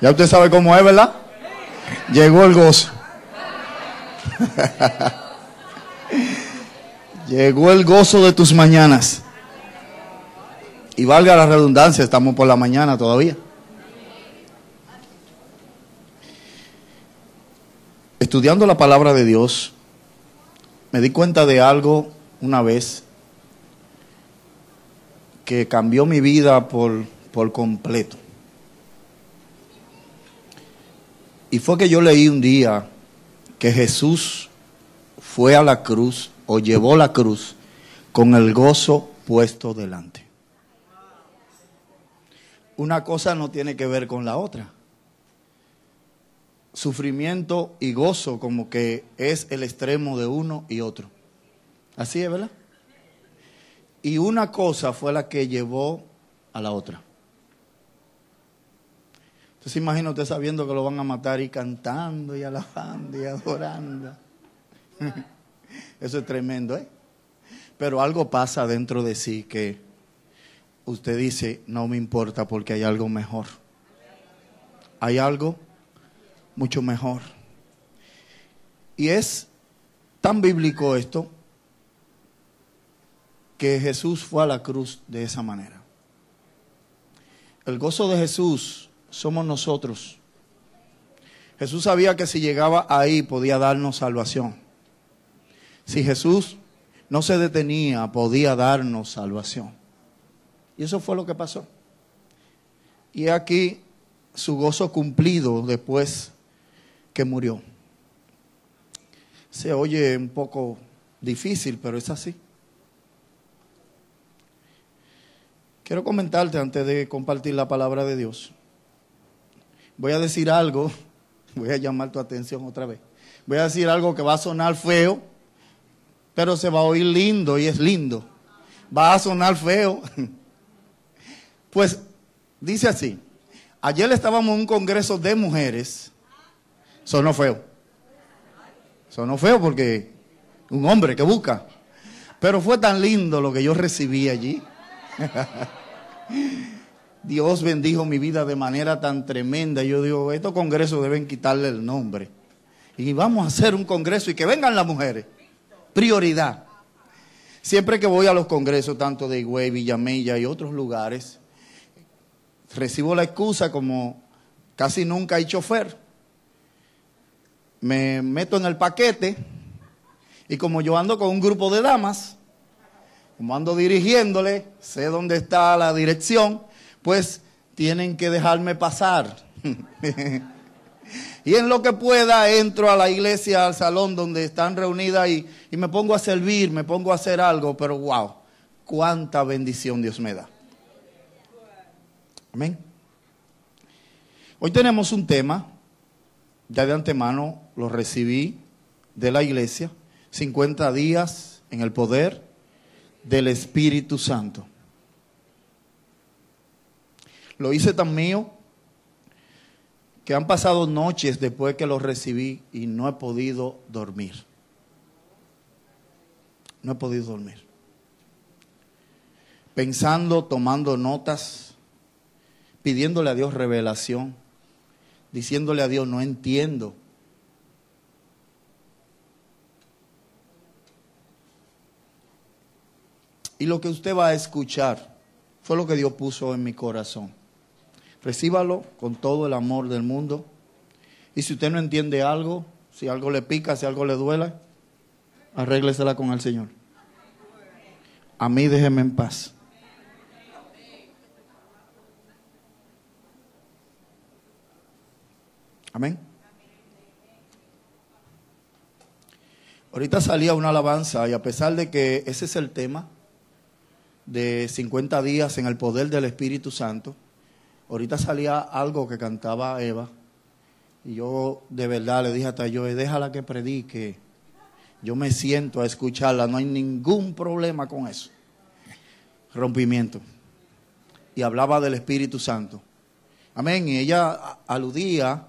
Ya usted sabe cómo es, ¿verdad? Llegó el gozo. Llegó el gozo de tus mañanas. Y valga la redundancia, estamos por la mañana todavía. Estudiando la palabra de Dios, me di cuenta de algo una vez que cambió mi vida por, por completo. Y fue que yo leí un día que Jesús fue a la cruz o llevó la cruz con el gozo puesto delante. Una cosa no tiene que ver con la otra. Sufrimiento y gozo como que es el extremo de uno y otro. Así es, ¿verdad? Y una cosa fue la que llevó a la otra. Entonces imagina usted sabiendo que lo van a matar y cantando y alabando y adorando. Eso es tremendo, ¿eh? Pero algo pasa dentro de sí que usted dice, no me importa porque hay algo mejor. Hay algo mucho mejor. Y es tan bíblico esto que Jesús fue a la cruz de esa manera. El gozo de Jesús somos nosotros. Jesús sabía que si llegaba ahí podía darnos salvación. Si Jesús no se detenía, podía darnos salvación. Y eso fue lo que pasó. Y aquí su gozo cumplido después que murió. Se oye un poco difícil, pero es así. Quiero comentarte antes de compartir la palabra de Dios. Voy a decir algo, voy a llamar tu atención otra vez. Voy a decir algo que va a sonar feo, pero se va a oír lindo y es lindo. Va a sonar feo. Pues dice así, ayer estábamos en un congreso de mujeres, sonó feo. Sonó feo porque un hombre que busca. Pero fue tan lindo lo que yo recibí allí. Dios bendijo mi vida de manera tan tremenda. Yo digo, estos congresos deben quitarle el nombre. Y vamos a hacer un congreso y que vengan las mujeres. Prioridad. Siempre que voy a los congresos, tanto de Higüey, Villamella y otros lugares, recibo la excusa como casi nunca hay chofer. Me meto en el paquete y como yo ando con un grupo de damas, como ando dirigiéndole, sé dónde está la dirección, pues tienen que dejarme pasar. y en lo que pueda entro a la iglesia, al salón donde están reunidas y, y me pongo a servir, me pongo a hacer algo, pero wow, cuánta bendición Dios me da. Amén. Hoy tenemos un tema, ya de antemano lo recibí de la iglesia, 50 días en el poder del Espíritu Santo. Lo hice tan mío que han pasado noches después que lo recibí y no he podido dormir. No he podido dormir. Pensando, tomando notas, pidiéndole a Dios revelación, diciéndole a Dios, no entiendo. Y lo que usted va a escuchar fue lo que Dios puso en mi corazón. Recíbalo con todo el amor del mundo. Y si usted no entiende algo, si algo le pica, si algo le duele, arréglesela con el Señor. A mí déjeme en paz. Amén. Ahorita salía una alabanza y a pesar de que ese es el tema de 50 días en el poder del Espíritu Santo, ahorita salía algo que cantaba Eva Y yo de verdad le dije hasta yo, déjala que predique. Yo me siento a escucharla, no hay ningún problema con eso. Rompimiento. Y hablaba del Espíritu Santo. Amén. Y ella aludía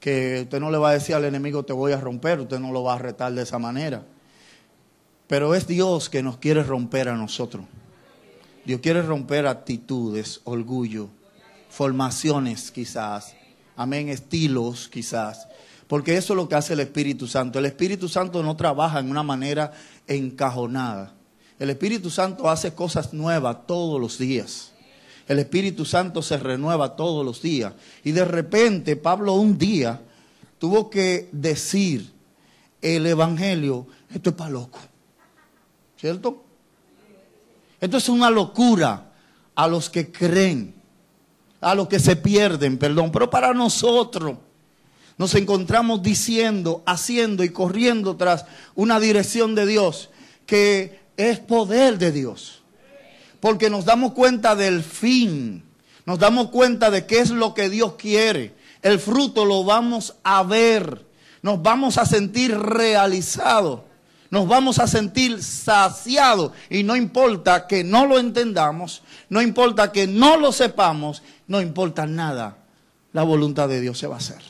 que usted no le va a decir al enemigo te voy a romper, usted no lo va a retar de esa manera. Pero es Dios que nos quiere romper a nosotros. Dios quiere romper actitudes, orgullo, formaciones quizás, amén, estilos quizás. Porque eso es lo que hace el Espíritu Santo. El Espíritu Santo no trabaja en una manera encajonada. El Espíritu Santo hace cosas nuevas todos los días. El Espíritu Santo se renueva todos los días. Y de repente Pablo un día tuvo que decir el Evangelio, esto es para loco. ¿Cierto? Esto es una locura a los que creen, a los que se pierden, perdón. Pero para nosotros nos encontramos diciendo, haciendo y corriendo tras una dirección de Dios que es poder de Dios porque nos damos cuenta del fin, nos damos cuenta de qué es lo que Dios quiere. El fruto lo vamos a ver, nos vamos a sentir realizados, nos vamos a sentir saciados y no importa que no lo entendamos, no importa que no lo sepamos, no importa nada, la voluntad de Dios se va a hacer.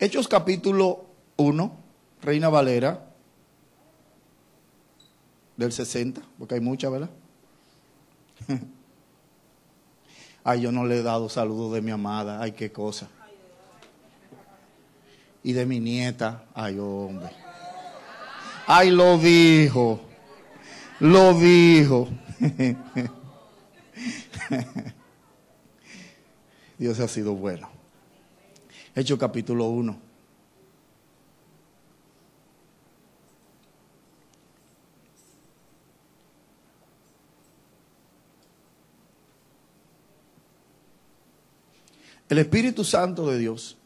Hechos capítulo 1, Reina Valera, del 60, porque hay muchas, ¿verdad? Ay, yo no le he dado saludos de mi amada, ay, qué cosa. Y de mi nieta, ay, hombre. Ay, lo dijo, lo dijo. Dios ha sido bueno. Hecho capítulo 1. El Espíritu Santo de Dios,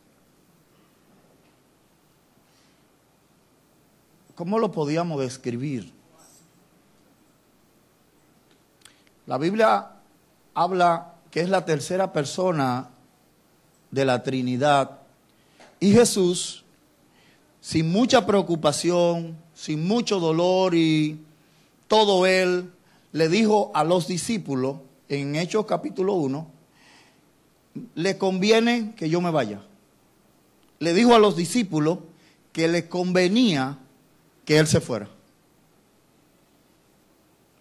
¿cómo lo podíamos describir? La Biblia habla que es la tercera persona de la Trinidad y Jesús, sin mucha preocupación, sin mucho dolor y todo él, le dijo a los discípulos en Hechos capítulo 1, le conviene que yo me vaya. Le dijo a los discípulos que le convenía que él se fuera.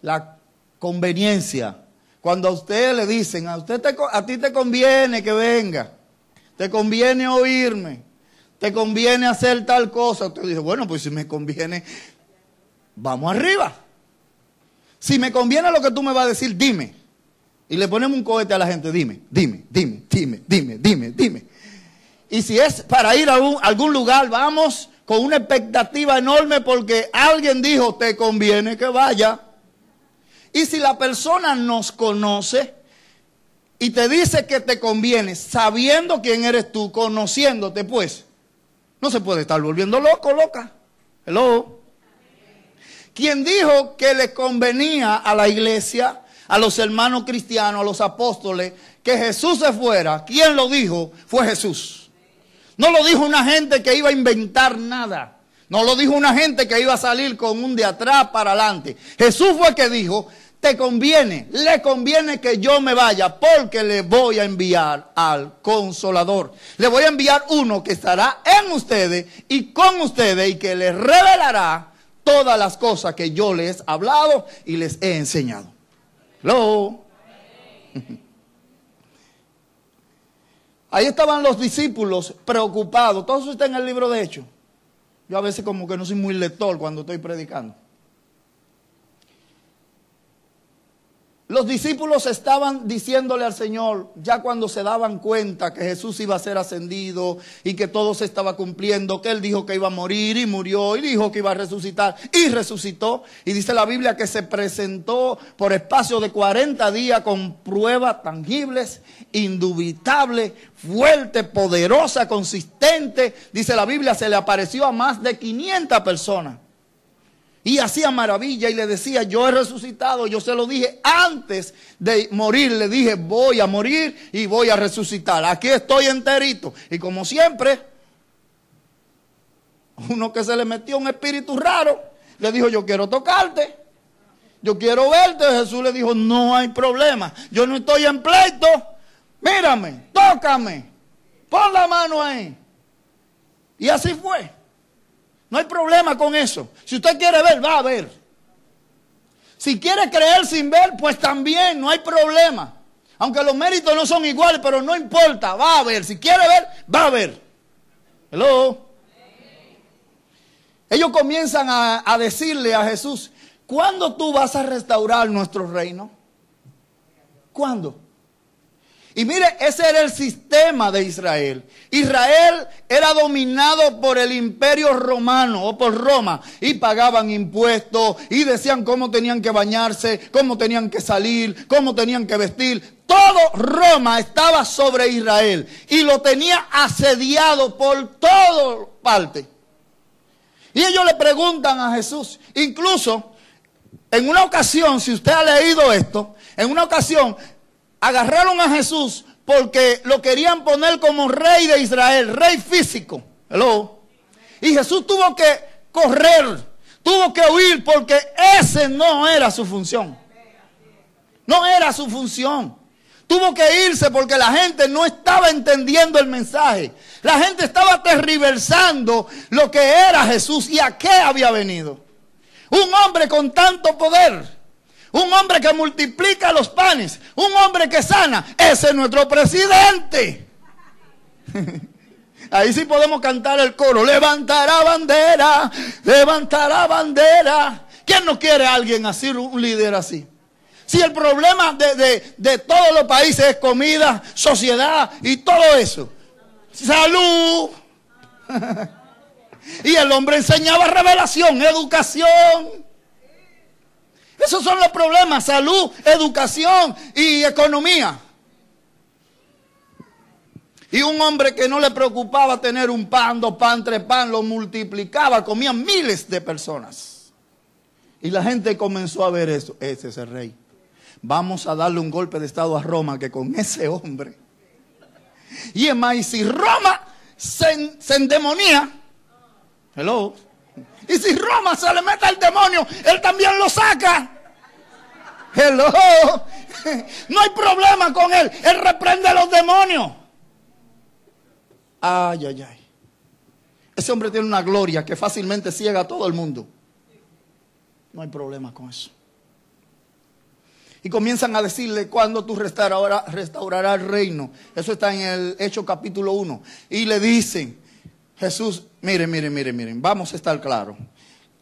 La conveniencia. Cuando a usted le dicen, a, usted a ti te conviene que venga, te conviene oírme, te conviene hacer tal cosa, usted dice, bueno, pues si me conviene, vamos arriba. Si me conviene lo que tú me vas a decir, dime y le ponemos un cohete a la gente, dime, dime, dime, dime, dime, dime, dime. Y si es para ir a algún, lugar, vamos con una expectativa enorme porque alguien dijo, te conviene que vaya. Y si la persona nos conoce y te dice que te conviene, sabiendo quién eres tú, conociéndote, pues, no se puede estar volviendo loco, loca. Hello. Quien dijo que le convenía a la iglesia a los hermanos cristianos, a los apóstoles, que Jesús se fuera. ¿Quién lo dijo? Fue Jesús. No lo dijo una gente que iba a inventar nada. No lo dijo una gente que iba a salir con un de atrás para adelante. Jesús fue el que dijo, te conviene, le conviene que yo me vaya porque le voy a enviar al consolador. Le voy a enviar uno que estará en ustedes y con ustedes y que les revelará todas las cosas que yo les he hablado y les he enseñado. Ahí estaban los discípulos preocupados. Todo eso está en el libro de Hechos. Yo a veces como que no soy muy lector cuando estoy predicando. Los discípulos estaban diciéndole al Señor, ya cuando se daban cuenta que Jesús iba a ser ascendido y que todo se estaba cumpliendo, que Él dijo que iba a morir y murió y dijo que iba a resucitar y resucitó. Y dice la Biblia que se presentó por espacio de 40 días con pruebas tangibles, indubitables, fuerte, poderosa, consistente. Dice la Biblia, se le apareció a más de 500 personas. Y hacía maravilla y le decía, yo he resucitado, yo se lo dije antes de morir, le dije, voy a morir y voy a resucitar. Aquí estoy enterito. Y como siempre, uno que se le metió un espíritu raro, le dijo, yo quiero tocarte, yo quiero verte. Jesús le dijo, no hay problema, yo no estoy en pleito, mírame, tócame, pon la mano ahí. Y así fue. No hay problema con eso. Si usted quiere ver, va a ver. Si quiere creer sin ver, pues también no hay problema. Aunque los méritos no son iguales, pero no importa, va a ver. Si quiere ver, va a ver. Hello. Ellos comienzan a, a decirle a Jesús, ¿cuándo tú vas a restaurar nuestro reino? ¿Cuándo? Y mire, ese era el sistema de Israel. Israel era dominado por el imperio romano o por Roma y pagaban impuestos y decían cómo tenían que bañarse, cómo tenían que salir, cómo tenían que vestir. Todo Roma estaba sobre Israel y lo tenía asediado por toda parte. Y ellos le preguntan a Jesús, incluso en una ocasión, si usted ha leído esto, en una ocasión agarraron a Jesús porque lo querían poner como rey de Israel, rey físico. Y Jesús tuvo que correr, tuvo que huir porque ese no era su función. No era su función. Tuvo que irse porque la gente no estaba entendiendo el mensaje. La gente estaba terriversando lo que era Jesús y a qué había venido. Un hombre con tanto poder un hombre que multiplica los panes, un hombre que sana, ese es nuestro presidente. Ahí sí podemos cantar el coro, levantará bandera, levantará bandera. ¿Quién no quiere a alguien así, un líder así? Si el problema de, de todos los países es comida, sociedad y todo eso. Salud. y el hombre enseñaba revelación, educación. Esos son los problemas, salud, educación y economía. Y un hombre que no le preocupaba tener un pan, dos pan, tres pan, lo multiplicaba, comía miles de personas. Y la gente comenzó a ver eso. Ese es el rey. Vamos a darle un golpe de estado a Roma que con ese hombre. Y es más, y si Roma se, se endemonía, hello, y si Roma se le mete al demonio, él también lo saca. Hello. No hay problema con él. Él reprende a los demonios. Ay, ay, ay. Ese hombre tiene una gloria que fácilmente ciega a todo el mundo. No hay problema con eso. Y comienzan a decirle cuando tú restaurarás, el reino. Eso está en el Hecho capítulo 1. Y le dicen, Jesús, miren, miren, miren, miren, vamos a estar claros.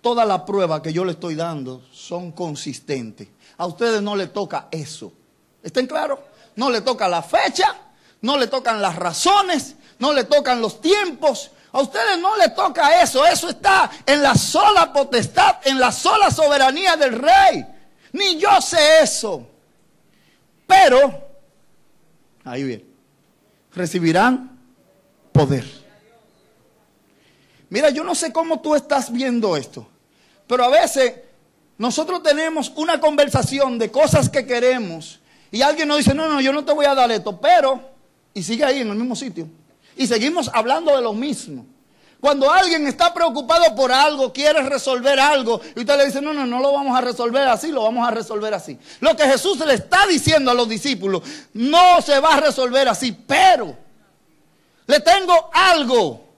Toda la prueba que yo le estoy dando son consistentes. A ustedes no le toca eso. ¿Estén claros? No le toca la fecha, no le tocan las razones, no le tocan los tiempos. A ustedes no le toca eso. Eso está en la sola potestad, en la sola soberanía del rey. Ni yo sé eso. Pero, ahí bien, recibirán poder. Mira, yo no sé cómo tú estás viendo esto, pero a veces nosotros tenemos una conversación de cosas que queremos y alguien nos dice, no, no, yo no te voy a dar esto, pero, y sigue ahí en el mismo sitio. Y seguimos hablando de lo mismo. Cuando alguien está preocupado por algo, quiere resolver algo, y usted le dice, no, no, no lo vamos a resolver así, lo vamos a resolver así. Lo que Jesús le está diciendo a los discípulos, no se va a resolver así, pero le tengo algo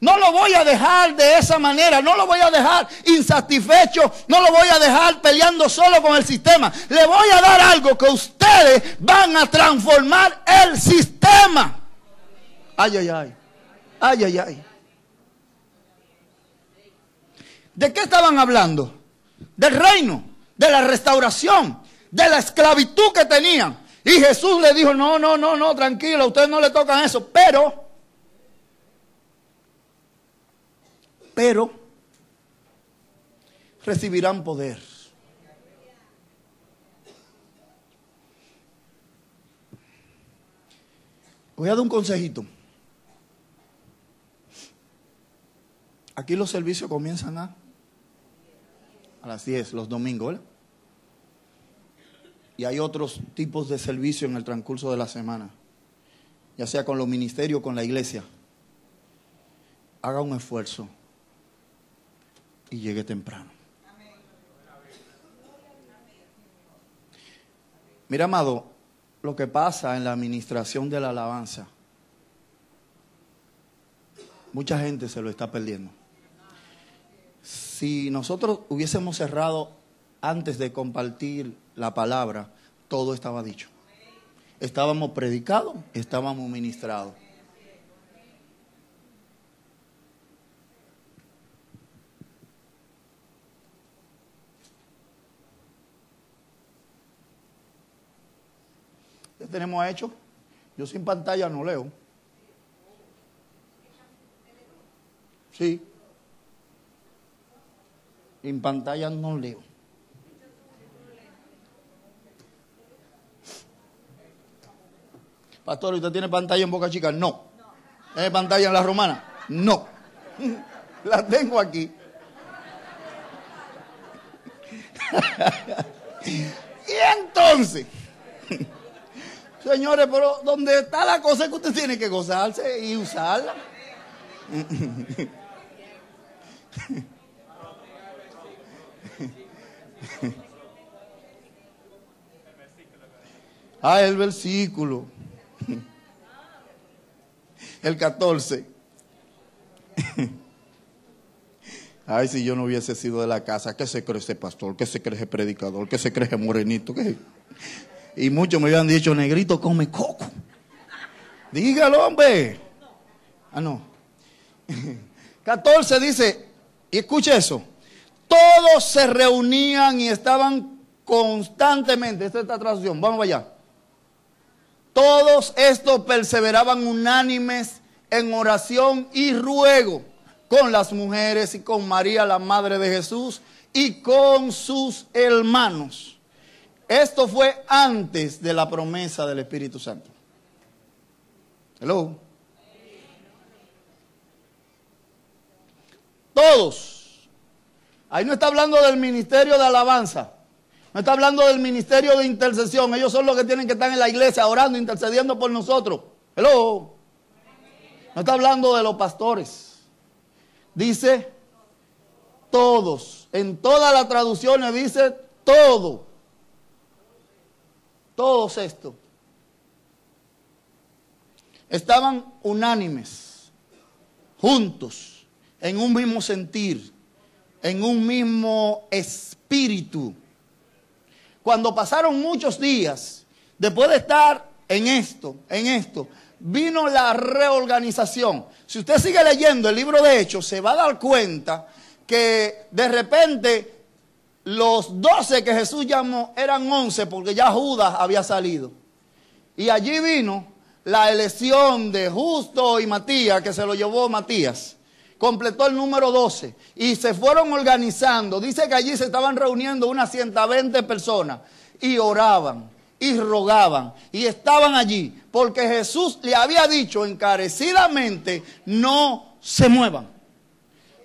no lo voy a dejar de esa manera, no lo voy a dejar insatisfecho, no lo voy a dejar peleando solo con el sistema. Le voy a dar algo que ustedes van a transformar el sistema. Ay, ay, ay. Ay, ay, ay. ¿De qué estaban hablando? Del reino, de la restauración, de la esclavitud que tenían. Y Jesús le dijo, no, no, no, no, tranquilo, a ustedes no le tocan eso, pero pero recibirán poder. Voy a dar un consejito. Aquí los servicios comienzan a las 10 los domingos, ¿verdad? Y hay otros tipos de servicio en el transcurso de la semana, ya sea con los ministerios o con la iglesia. Haga un esfuerzo y llegue temprano. Mira, amado, lo que pasa en la administración de la alabanza, mucha gente se lo está perdiendo. Si nosotros hubiésemos cerrado antes de compartir la palabra, todo estaba dicho. Estábamos predicados, estábamos ministrados. ¿Qué tenemos hecho? Yo sin pantalla no leo. Sí. En pantalla no leo. Pastor, ¿usted tiene pantalla en Boca Chica? No. ¿Tiene pantalla en la romana? No. La tengo aquí. y entonces, señores, pero donde está la cosa que usted tiene que gozarse y usarla. Ah, el versículo. El 14. Ay, si yo no hubiese sido de la casa, ¿qué se cree ese pastor? ¿Qué se cree ese predicador? ¿Qué se cree ese morenito? ¿Qué? Y muchos me habían dicho, negrito come coco. Dígalo, hombre. Ah, no. 14 dice, y escuche eso, todos se reunían y estaban constantemente, esta es esta traducción, vamos allá. Todos estos perseveraban unánimes en oración y ruego con las mujeres y con María, la madre de Jesús, y con sus hermanos. Esto fue antes de la promesa del Espíritu Santo. Hello. Todos. Ahí no está hablando del ministerio de alabanza. No está hablando del ministerio de intercesión. Ellos son los que tienen que estar en la iglesia orando, intercediendo por nosotros. Hello. No está hablando de los pastores. Dice todos. En todas las traducciones dice todo. Todos estos. Estaban unánimes, juntos, en un mismo sentir, en un mismo espíritu cuando pasaron muchos días, después de estar en esto, en esto, vino la reorganización. Si usted sigue leyendo el libro de Hechos, se va a dar cuenta que de repente los doce que Jesús llamó eran once porque ya Judas había salido. Y allí vino la elección de Justo y Matías, que se lo llevó Matías completó el número 12 y se fueron organizando. Dice que allí se estaban reuniendo unas 120 personas y oraban y rogaban y estaban allí porque Jesús le había dicho encarecidamente, no se muevan.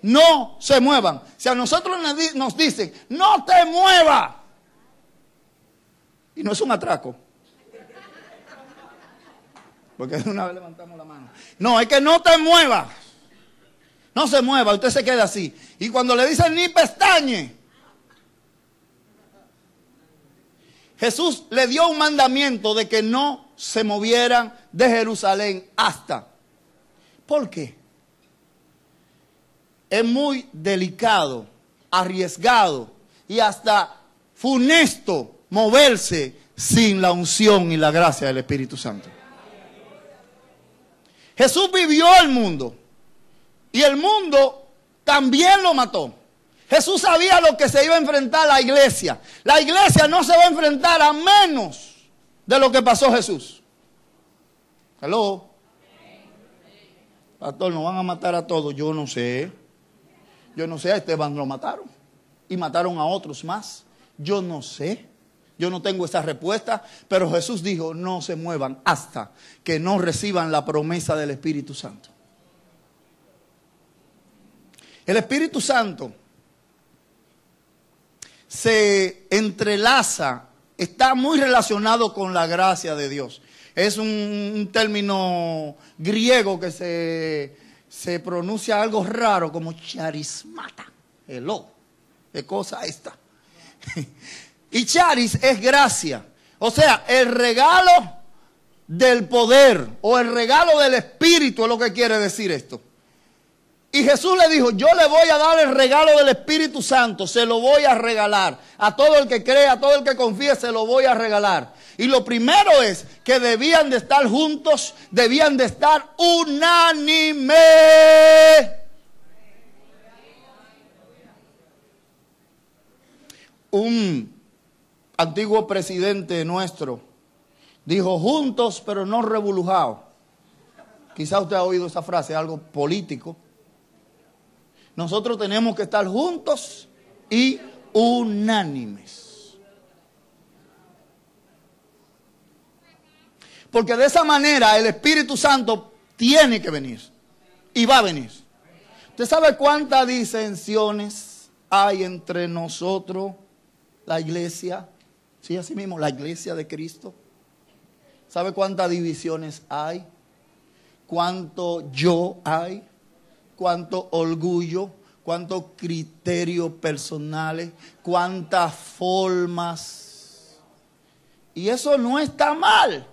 No se muevan. Si a nosotros nos dicen, no te muevas. Y no es un atraco. Porque de una vez levantamos la mano. No, es que no te muevas. No se mueva, usted se queda así. Y cuando le dicen ni pestañe, Jesús le dio un mandamiento de que no se movieran de Jerusalén hasta. ¿Por qué? Es muy delicado, arriesgado y hasta funesto moverse sin la unción y la gracia del Espíritu Santo. Jesús vivió el mundo. Y el mundo también lo mató. Jesús sabía lo que se iba a enfrentar la iglesia. La iglesia no se va a enfrentar a menos de lo que pasó Jesús. Hello. Pastor, nos van a matar a todos. Yo no sé. Yo no sé, a Esteban lo mataron. Y mataron a otros más. Yo no sé. Yo no tengo esa respuesta. Pero Jesús dijo, no se muevan hasta que no reciban la promesa del Espíritu Santo. El Espíritu Santo se entrelaza, está muy relacionado con la gracia de Dios. Es un, un término griego que se, se pronuncia algo raro como charismata. Hello. ¿Qué cosa esta? y charis es gracia. O sea, el regalo del poder o el regalo del Espíritu es lo que quiere decir esto. Y Jesús le dijo, yo le voy a dar el regalo del Espíritu Santo, se lo voy a regalar. A todo el que crea, a todo el que confíe, se lo voy a regalar. Y lo primero es que debían de estar juntos, debían de estar unánime. Un antiguo presidente nuestro dijo juntos pero no revolujados. Quizá usted ha oído esa frase, algo político. Nosotros tenemos que estar juntos y unánimes. Porque de esa manera el Espíritu Santo tiene que venir y va a venir. ¿Usted sabe cuántas disensiones hay entre nosotros, la iglesia? Sí, así mismo, la iglesia de Cristo. ¿Sabe cuántas divisiones hay? ¿Cuánto yo hay? cuánto orgullo, cuántos criterios personales, cuántas formas. Y eso no está mal.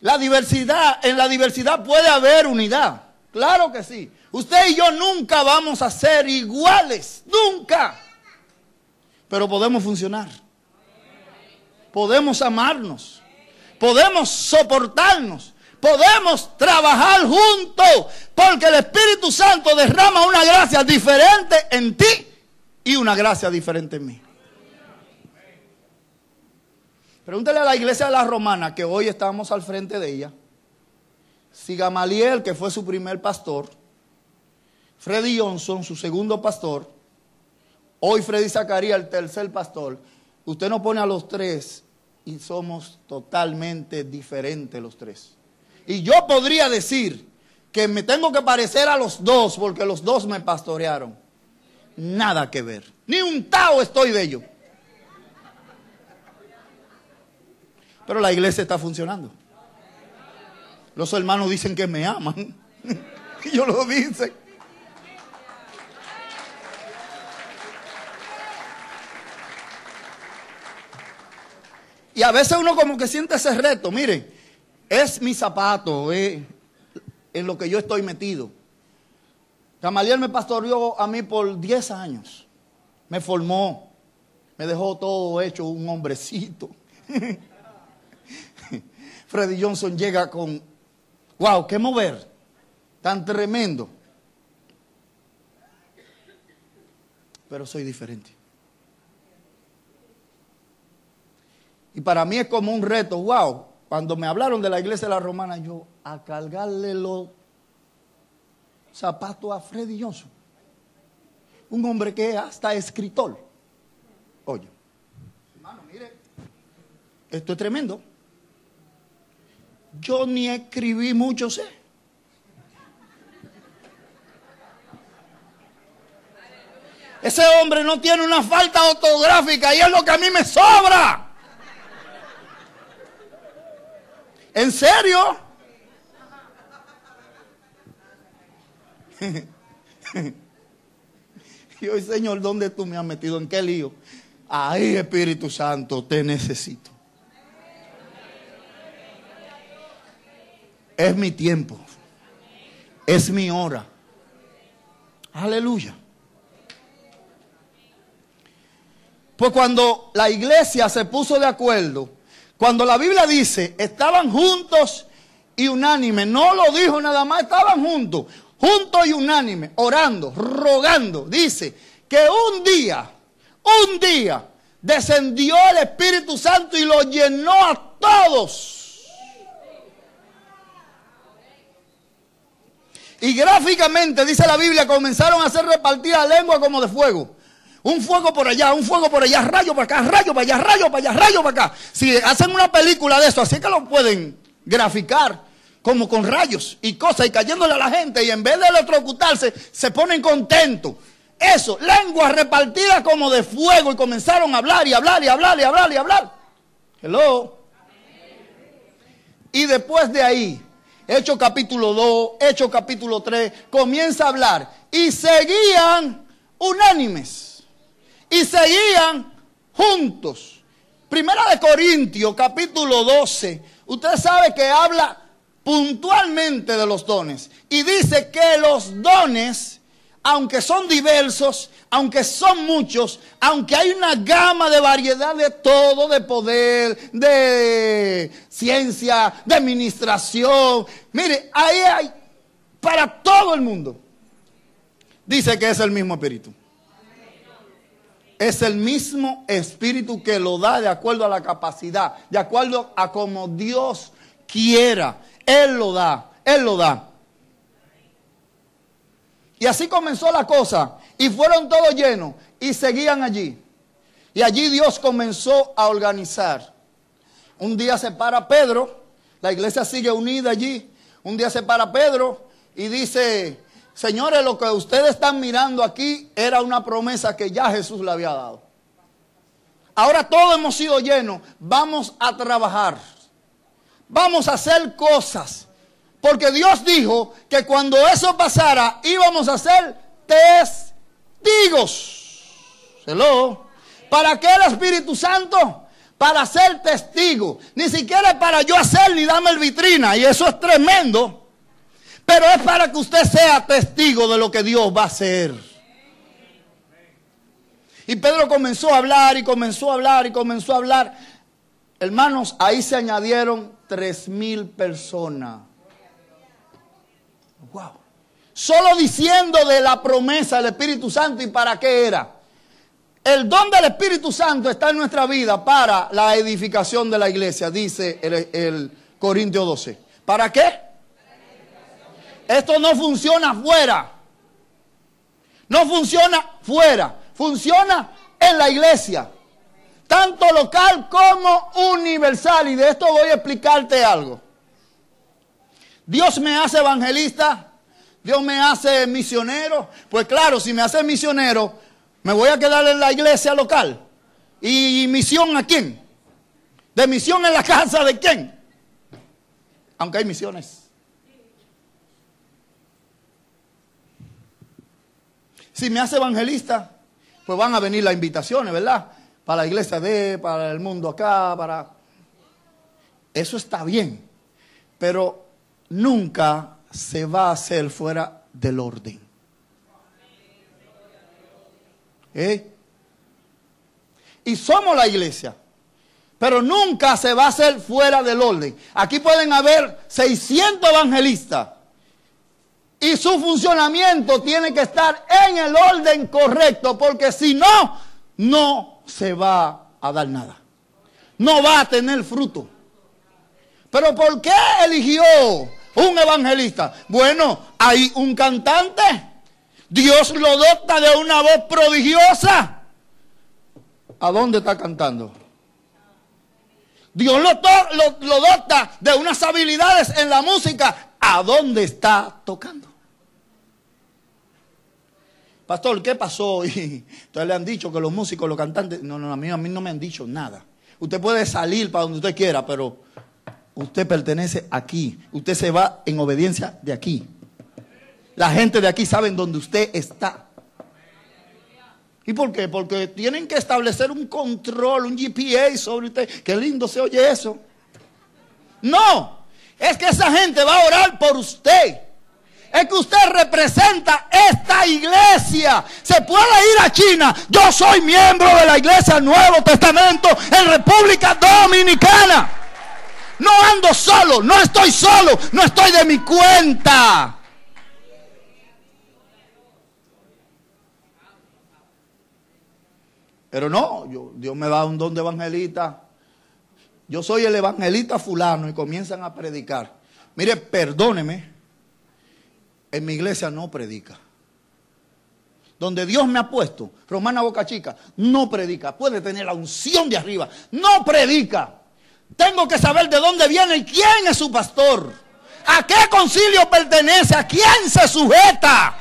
La diversidad, en la diversidad puede haber unidad. Claro que sí. Usted y yo nunca vamos a ser iguales, nunca. Pero podemos funcionar. Podemos amarnos. Podemos soportarnos podemos trabajar juntos, porque el Espíritu Santo derrama una gracia diferente en ti y una gracia diferente en mí. Pregúntale a la iglesia de la romana, que hoy estamos al frente de ella, si Gamaliel, que fue su primer pastor, Freddy Johnson, su segundo pastor, hoy Freddy Zacarías, el tercer pastor, usted nos pone a los tres y somos totalmente diferentes los tres. Y yo podría decir que me tengo que parecer a los dos porque los dos me pastorearon. Nada que ver. Ni un tao estoy de ello. Pero la iglesia está funcionando. Los hermanos dicen que me aman. Yo lo dicen. Y a veces uno como que siente ese reto. Miren, es mi zapato, eh, en lo que yo estoy metido. Gamaliel me pastoreó a mí por 10 años. Me formó. Me dejó todo hecho un hombrecito. Freddy Johnson llega con, wow, qué mover. Tan tremendo. Pero soy diferente. Y para mí es como un reto, wow, cuando me hablaron de la iglesia de la romana, yo a cargarle los zapatos a Freddy Johnson. Un hombre que es hasta escritor. Oye, hermano, mire, esto es tremendo. Yo ni escribí mucho, sé. Ese hombre no tiene una falta ortográfica y es lo que a mí me sobra. ¿En serio? y hoy, Señor, ¿dónde tú me has metido? ¿En qué lío? Ahí, Espíritu Santo, te necesito. Es mi tiempo. Es mi hora. Aleluya. Pues cuando la iglesia se puso de acuerdo cuando la Biblia dice, estaban juntos y unánimes, no lo dijo nada más, estaban juntos, juntos y unánimes, orando, rogando. Dice que un día, un día, descendió el Espíritu Santo y lo llenó a todos. Y gráficamente, dice la Biblia, comenzaron a hacer repartida lengua como de fuego. Un fuego por allá, un fuego por allá, rayo para acá, rayo para allá, rayo para allá, rayo para acá. Si hacen una película de eso, así que lo pueden graficar como con rayos y cosas y cayéndole a la gente y en vez de electrocutarse se ponen contentos. eso, lenguas repartidas como de fuego y comenzaron a hablar y hablar y hablar y hablar y hablar. Hello. Y después de ahí, Hecho capítulo 2, Hecho capítulo 3, comienza a hablar. Y seguían unánimes. Y seguían juntos. Primera de Corintios capítulo 12, usted sabe que habla puntualmente de los dones. Y dice que los dones aunque son diversos, aunque son muchos, aunque hay una gama de variedad de todo, de poder, de ciencia, de administración, mire, ahí hay para todo el mundo. Dice que es el mismo espíritu. Es el mismo espíritu que lo da de acuerdo a la capacidad, de acuerdo a como Dios quiera. Él lo da, Él lo da. Y así comenzó la cosa. Y fueron todos llenos y seguían allí. Y allí Dios comenzó a organizar. Un día se para Pedro, la iglesia sigue unida allí. Un día se para Pedro y dice, señores, lo que ustedes están mirando aquí era una promesa que ya Jesús le había dado. Ahora todos hemos sido llenos, vamos a trabajar, vamos a hacer cosas porque Dios dijo que cuando eso pasara íbamos a ser testigos. Hello. ¿Para qué el Espíritu Santo? Para ser testigo. Ni siquiera para yo hacer ni darme el vitrina. Y eso es tremendo. Pero es para que usted sea testigo de lo que Dios va a hacer. Y Pedro comenzó a hablar y comenzó a hablar y comenzó a hablar. Hermanos, ahí se añadieron tres mil personas. Solo diciendo de la promesa del Espíritu Santo y para qué era. El don del Espíritu Santo está en nuestra vida para la edificación de la iglesia, dice el, el Corintio 12. ¿Para qué? Esto no funciona fuera. No funciona fuera. Funciona en la iglesia. Tanto local como universal. Y de esto voy a explicarte algo. Dios me hace evangelista, Dios me hace misionero. Pues claro, si me hace misionero, me voy a quedar en la iglesia local. ¿Y misión a quién? ¿De misión en la casa de quién? Aunque hay misiones. Si me hace evangelista, pues van a venir las invitaciones, ¿verdad? Para la iglesia de, para el mundo acá, para... Eso está bien. Pero nunca se va a hacer fuera del orden. ¿Eh? Y somos la iglesia. Pero nunca se va a hacer fuera del orden. Aquí pueden haber 600 evangelistas. Y su funcionamiento tiene que estar en el orden correcto. Porque si no, no se va a dar nada. No va a tener fruto. Pero ¿por qué eligió un evangelista. Bueno, hay un cantante. Dios lo dota de una voz prodigiosa. ¿A dónde está cantando? Dios lo, dota de unas habilidades en la música. ¿A dónde está tocando? Pastor, ¿qué pasó? Y entonces le han dicho que los músicos, los cantantes, no, no, a mí, a mí no me han dicho nada. Usted puede salir para donde usted quiera, pero Usted pertenece aquí. Usted se va en obediencia de aquí. La gente de aquí sabe dónde usted está. ¿Y por qué? Porque tienen que establecer un control, un GPA sobre usted. Qué lindo se oye eso. No, es que esa gente va a orar por usted. Es que usted representa esta iglesia. Se puede ir a China. Yo soy miembro de la iglesia Nuevo Testamento en República Dominicana. No ando solo, no estoy solo, no estoy de mi cuenta. Pero no, Dios me da un don de evangelista. Yo soy el evangelista fulano y comienzan a predicar. Mire, perdóneme, en mi iglesia no predica. Donde Dios me ha puesto, Romana Boca Chica, no predica. Puede tener la unción de arriba, no predica. Tengo que saber de dónde viene y quién es su pastor. ¿A qué concilio pertenece? ¿A quién se sujeta?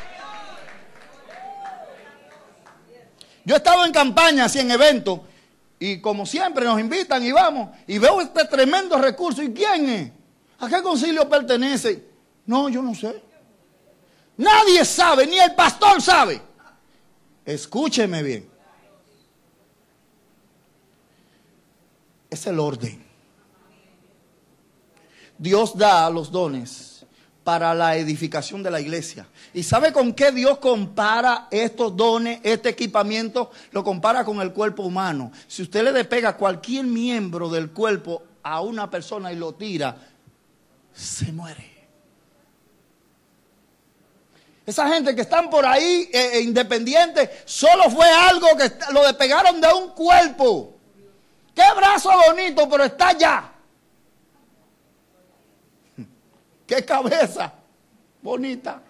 Yo he estado en campañas y en eventos y como siempre nos invitan y vamos y veo este tremendo recurso. ¿Y quién es? ¿A qué concilio pertenece? No, yo no sé. Nadie sabe, ni el pastor sabe. Escúcheme bien. Es el orden. Dios da los dones para la edificación de la iglesia. ¿Y sabe con qué Dios compara estos dones, este equipamiento? Lo compara con el cuerpo humano. Si usted le despega cualquier miembro del cuerpo a una persona y lo tira, se muere. Esa gente que están por ahí eh, eh, independientes, solo fue algo que lo despegaron de un cuerpo. Qué brazo bonito, pero está allá. Qué cabeza bonita,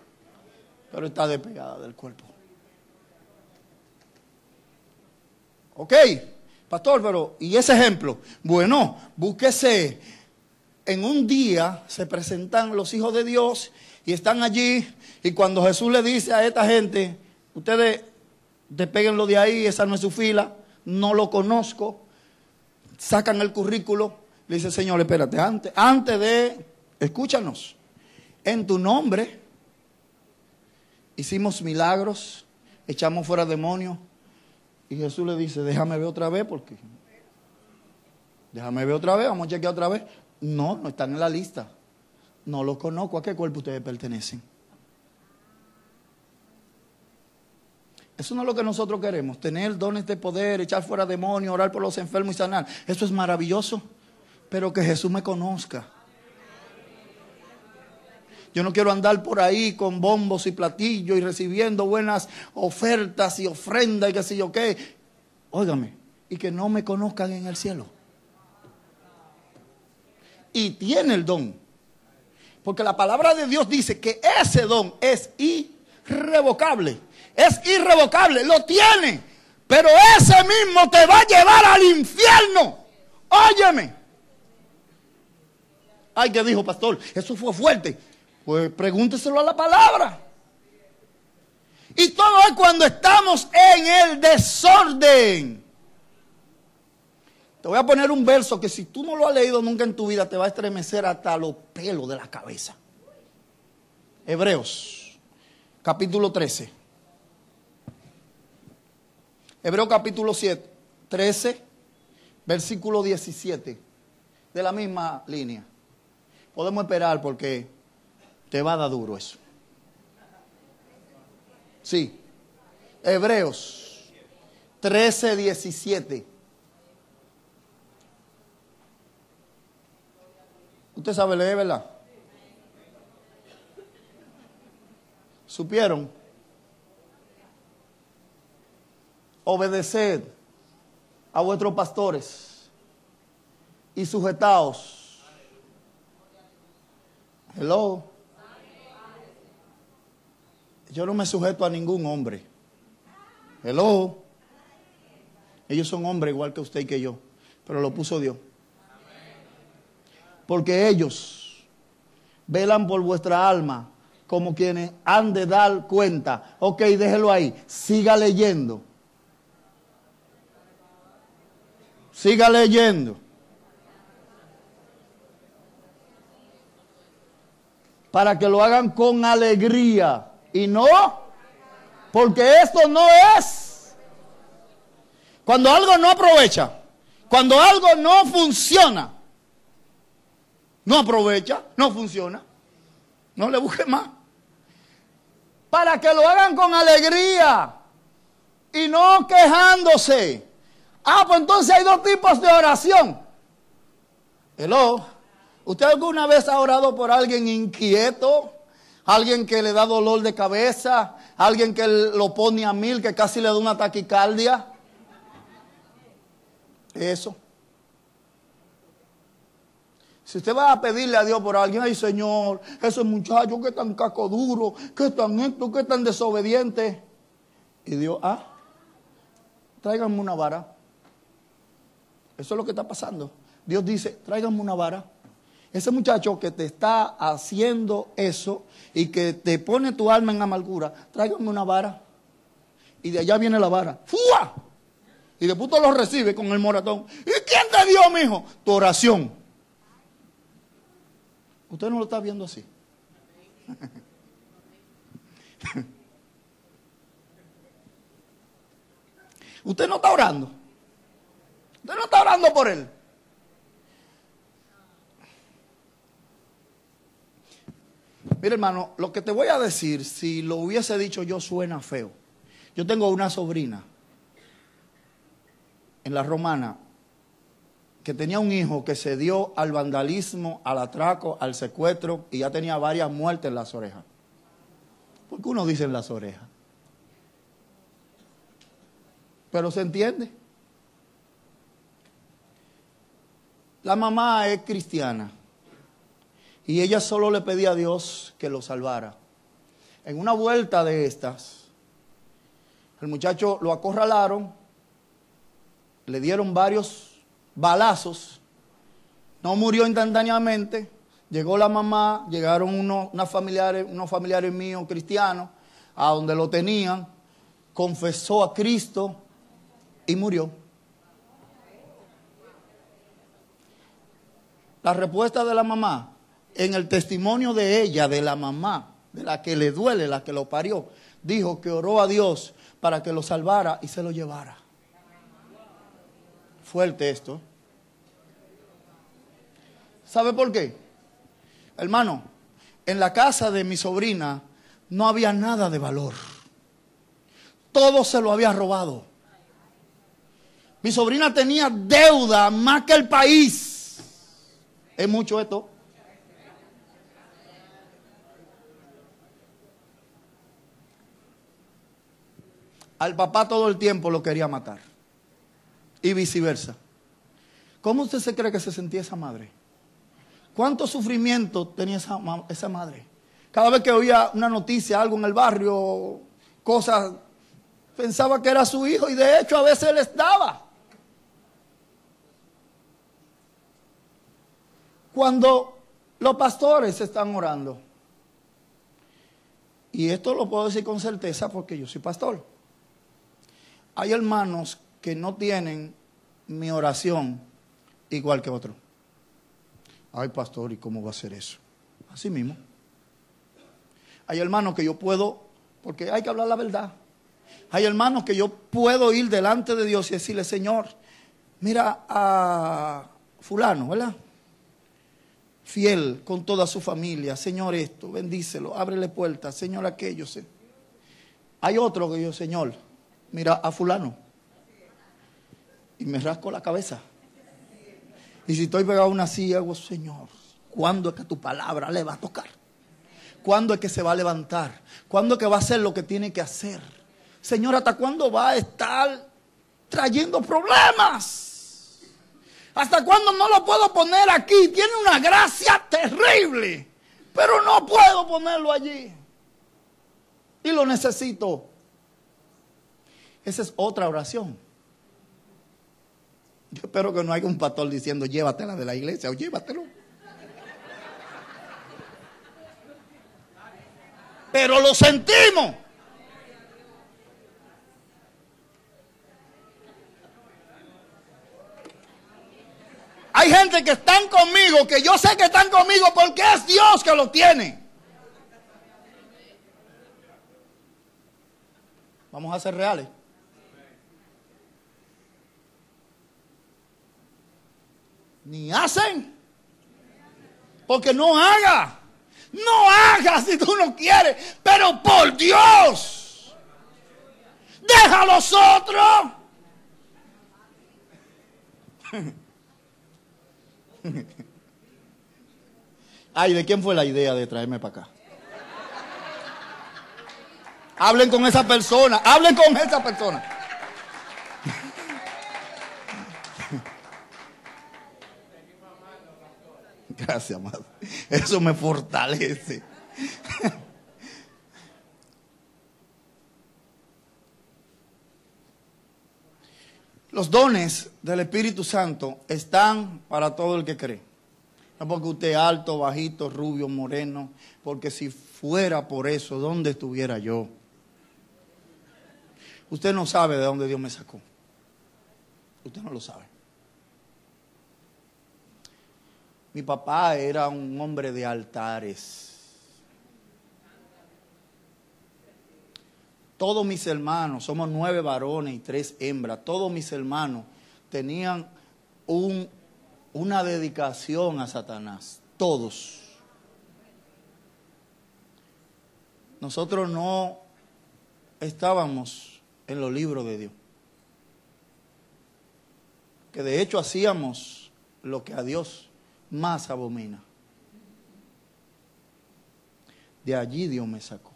pero está despegada del cuerpo. Ok, pastor, pero ¿y ese ejemplo? Bueno, búsquese. En un día se presentan los hijos de Dios y están allí. Y cuando Jesús le dice a esta gente, ustedes despeguenlo de ahí, esa no es su fila, no lo conozco, sacan el currículo, le dice, Señor, espérate, antes, antes de escúchanos, en tu nombre hicimos milagros, echamos fuera demonios. Y Jesús le dice, déjame ver otra vez porque... Déjame ver otra vez, vamos a chequear otra vez. No, no están en la lista. No los conozco. ¿A qué cuerpo ustedes pertenecen? Eso no es lo que nosotros queremos. Tener dones de poder, echar fuera demonios, orar por los enfermos y sanar. Eso es maravilloso. Pero que Jesús me conozca. Yo no quiero andar por ahí con bombos y platillos y recibiendo buenas ofertas y ofrendas y qué sé yo qué. Óigame, y que no me conozcan en el cielo. Y tiene el don. Porque la palabra de Dios dice que ese don es irrevocable. Es irrevocable, lo tiene. Pero ese mismo te va a llevar al infierno. Óyeme. Ay, ¿qué dijo, pastor? Eso fue fuerte. Pues pregúnteselo a la palabra. Y todo es cuando estamos en el desorden. Te voy a poner un verso que si tú no lo has leído nunca en tu vida te va a estremecer hasta los pelos de la cabeza. Hebreos, capítulo 13. Hebreos capítulo 7, 13, versículo 17, de la misma línea. Podemos esperar porque te va a dar duro eso. Sí. Hebreos 13, 17. Usted sabe leer, ¿verdad? ¿Supieron? Obedeced a vuestros pastores y sujetaos. Hello. Yo no me sujeto a ningún hombre. Hello. Ellos son hombres igual que usted y que yo, pero lo puso Dios. Porque ellos velan por vuestra alma como quienes han de dar cuenta. Ok, déjelo ahí. Siga leyendo. Siga leyendo. Para que lo hagan con alegría y no, porque esto no es. Cuando algo no aprovecha, cuando algo no funciona, no aprovecha, no funciona, no le busque más. Para que lo hagan con alegría y no quejándose. Ah, pues entonces hay dos tipos de oración. Hello. ¿Usted alguna vez ha orado por alguien inquieto? Alguien que le da dolor de cabeza, alguien que lo pone a mil, que casi le da una taquicardia. Eso. Si usted va a pedirle a Dios por alguien, ay Señor, esos muchachos que están caco duro, que están esto, que están desobedientes. Y Dios, ah, tráiganme una vara. Eso es lo que está pasando. Dios dice, tráiganme una vara. Ese muchacho que te está haciendo eso y que te pone tu alma en amargura, tráigame una vara. y de allá viene la vara. ¡Fua! Y después tú lo recibe con el moratón. ¿Y quién te dio, mijo? Tu oración. Usted no lo está viendo así. Usted no está orando. Usted no está orando por él. Mira, hermano, lo que te voy a decir, si lo hubiese dicho yo, suena feo. Yo tengo una sobrina en la romana que tenía un hijo que se dio al vandalismo, al atraco, al secuestro y ya tenía varias muertes en las orejas. ¿Por qué uno dice en las orejas? Pero se entiende. La mamá es cristiana y ella solo le pedía a Dios que lo salvara. En una vuelta de estas, el muchacho lo acorralaron, le dieron varios balazos, no murió instantáneamente, llegó la mamá, llegaron unos, familiares, unos familiares míos cristianos a donde lo tenían, confesó a Cristo y murió. La respuesta de la mamá, en el testimonio de ella, de la mamá, de la que le duele, la que lo parió, dijo que oró a Dios para que lo salvara y se lo llevara. Fuerte esto. ¿Sabe por qué? Hermano, en la casa de mi sobrina no había nada de valor. Todo se lo había robado. Mi sobrina tenía deuda más que el país. ¿Es mucho esto? Al papá todo el tiempo lo quería matar. Y viceversa. ¿Cómo usted se cree que se sentía esa madre? ¿Cuánto sufrimiento tenía esa, madre? Cada vez que oía una noticia, algo en el barrio, cosas, pensaba que era su hijo y de hecho a veces les daba. Cuando los pastores están orando, y esto lo puedo decir con certeza porque yo soy pastor hay hermanos que no tienen mi oración igual que otros. Ay, pastor, ¿y cómo va a ser eso? Así mismo. Hay hermanos que yo puedo, porque hay que hablar la verdad. Hay hermanos que yo puedo ir delante de Dios y decirle, Señor, mira a fulano, ¿verdad? Fiel con toda su familia. Señor esto, bendícelo, ábrele puertas, Señor aquello. Hay otro que yo, Señor, mira a fulano y me rasco la cabeza. Y si estoy pegado a una silla, hago, Señor, ¿cuándo es que tu palabra le va a tocar? ¿Cuándo es que se va a levantar? ¿Cuándo es que va a hacer lo que tiene que hacer? Señor, ¿hasta cuándo va a estar trayendo problemas? ¿Hasta cuándo no lo puedo poner aquí? Tiene una gracia terrible, pero no puedo ponerlo allí. Y lo necesito. Esa es otra oración. Yo espero que no haya un pastor diciendo llévatela de la iglesia o llévatelo. Pero lo sentimos. Hay gente que están conmigo, que yo sé que están conmigo porque es Dios que lo tiene. Vamos a ser reales. Ni hacen. Porque no haga. No haga si tú no quieres. Pero por Dios. Deja a los otros. Ay, ¿de quién fue la idea de traerme para acá? Hablen con esa persona. Hablen con esa persona. Gracias, amado. Eso me fortalece. Los dones del Espíritu Santo están para todo el que cree. No porque usted es alto, bajito, rubio, moreno, porque si fuera por eso, ¿dónde estuviera yo? Usted no sabe de dónde Dios me sacó. Usted no lo sabe. Mi papá era un hombre de altares. Todos mis hermanos, somos nueve varones y tres hembras, todos mis hermanos tenían un, una dedicación a Satanás, todos. Nosotros no estábamos en los libros de Dios. Que de hecho hacíamos lo que a Dios más abomina. De allí Dios me sacó.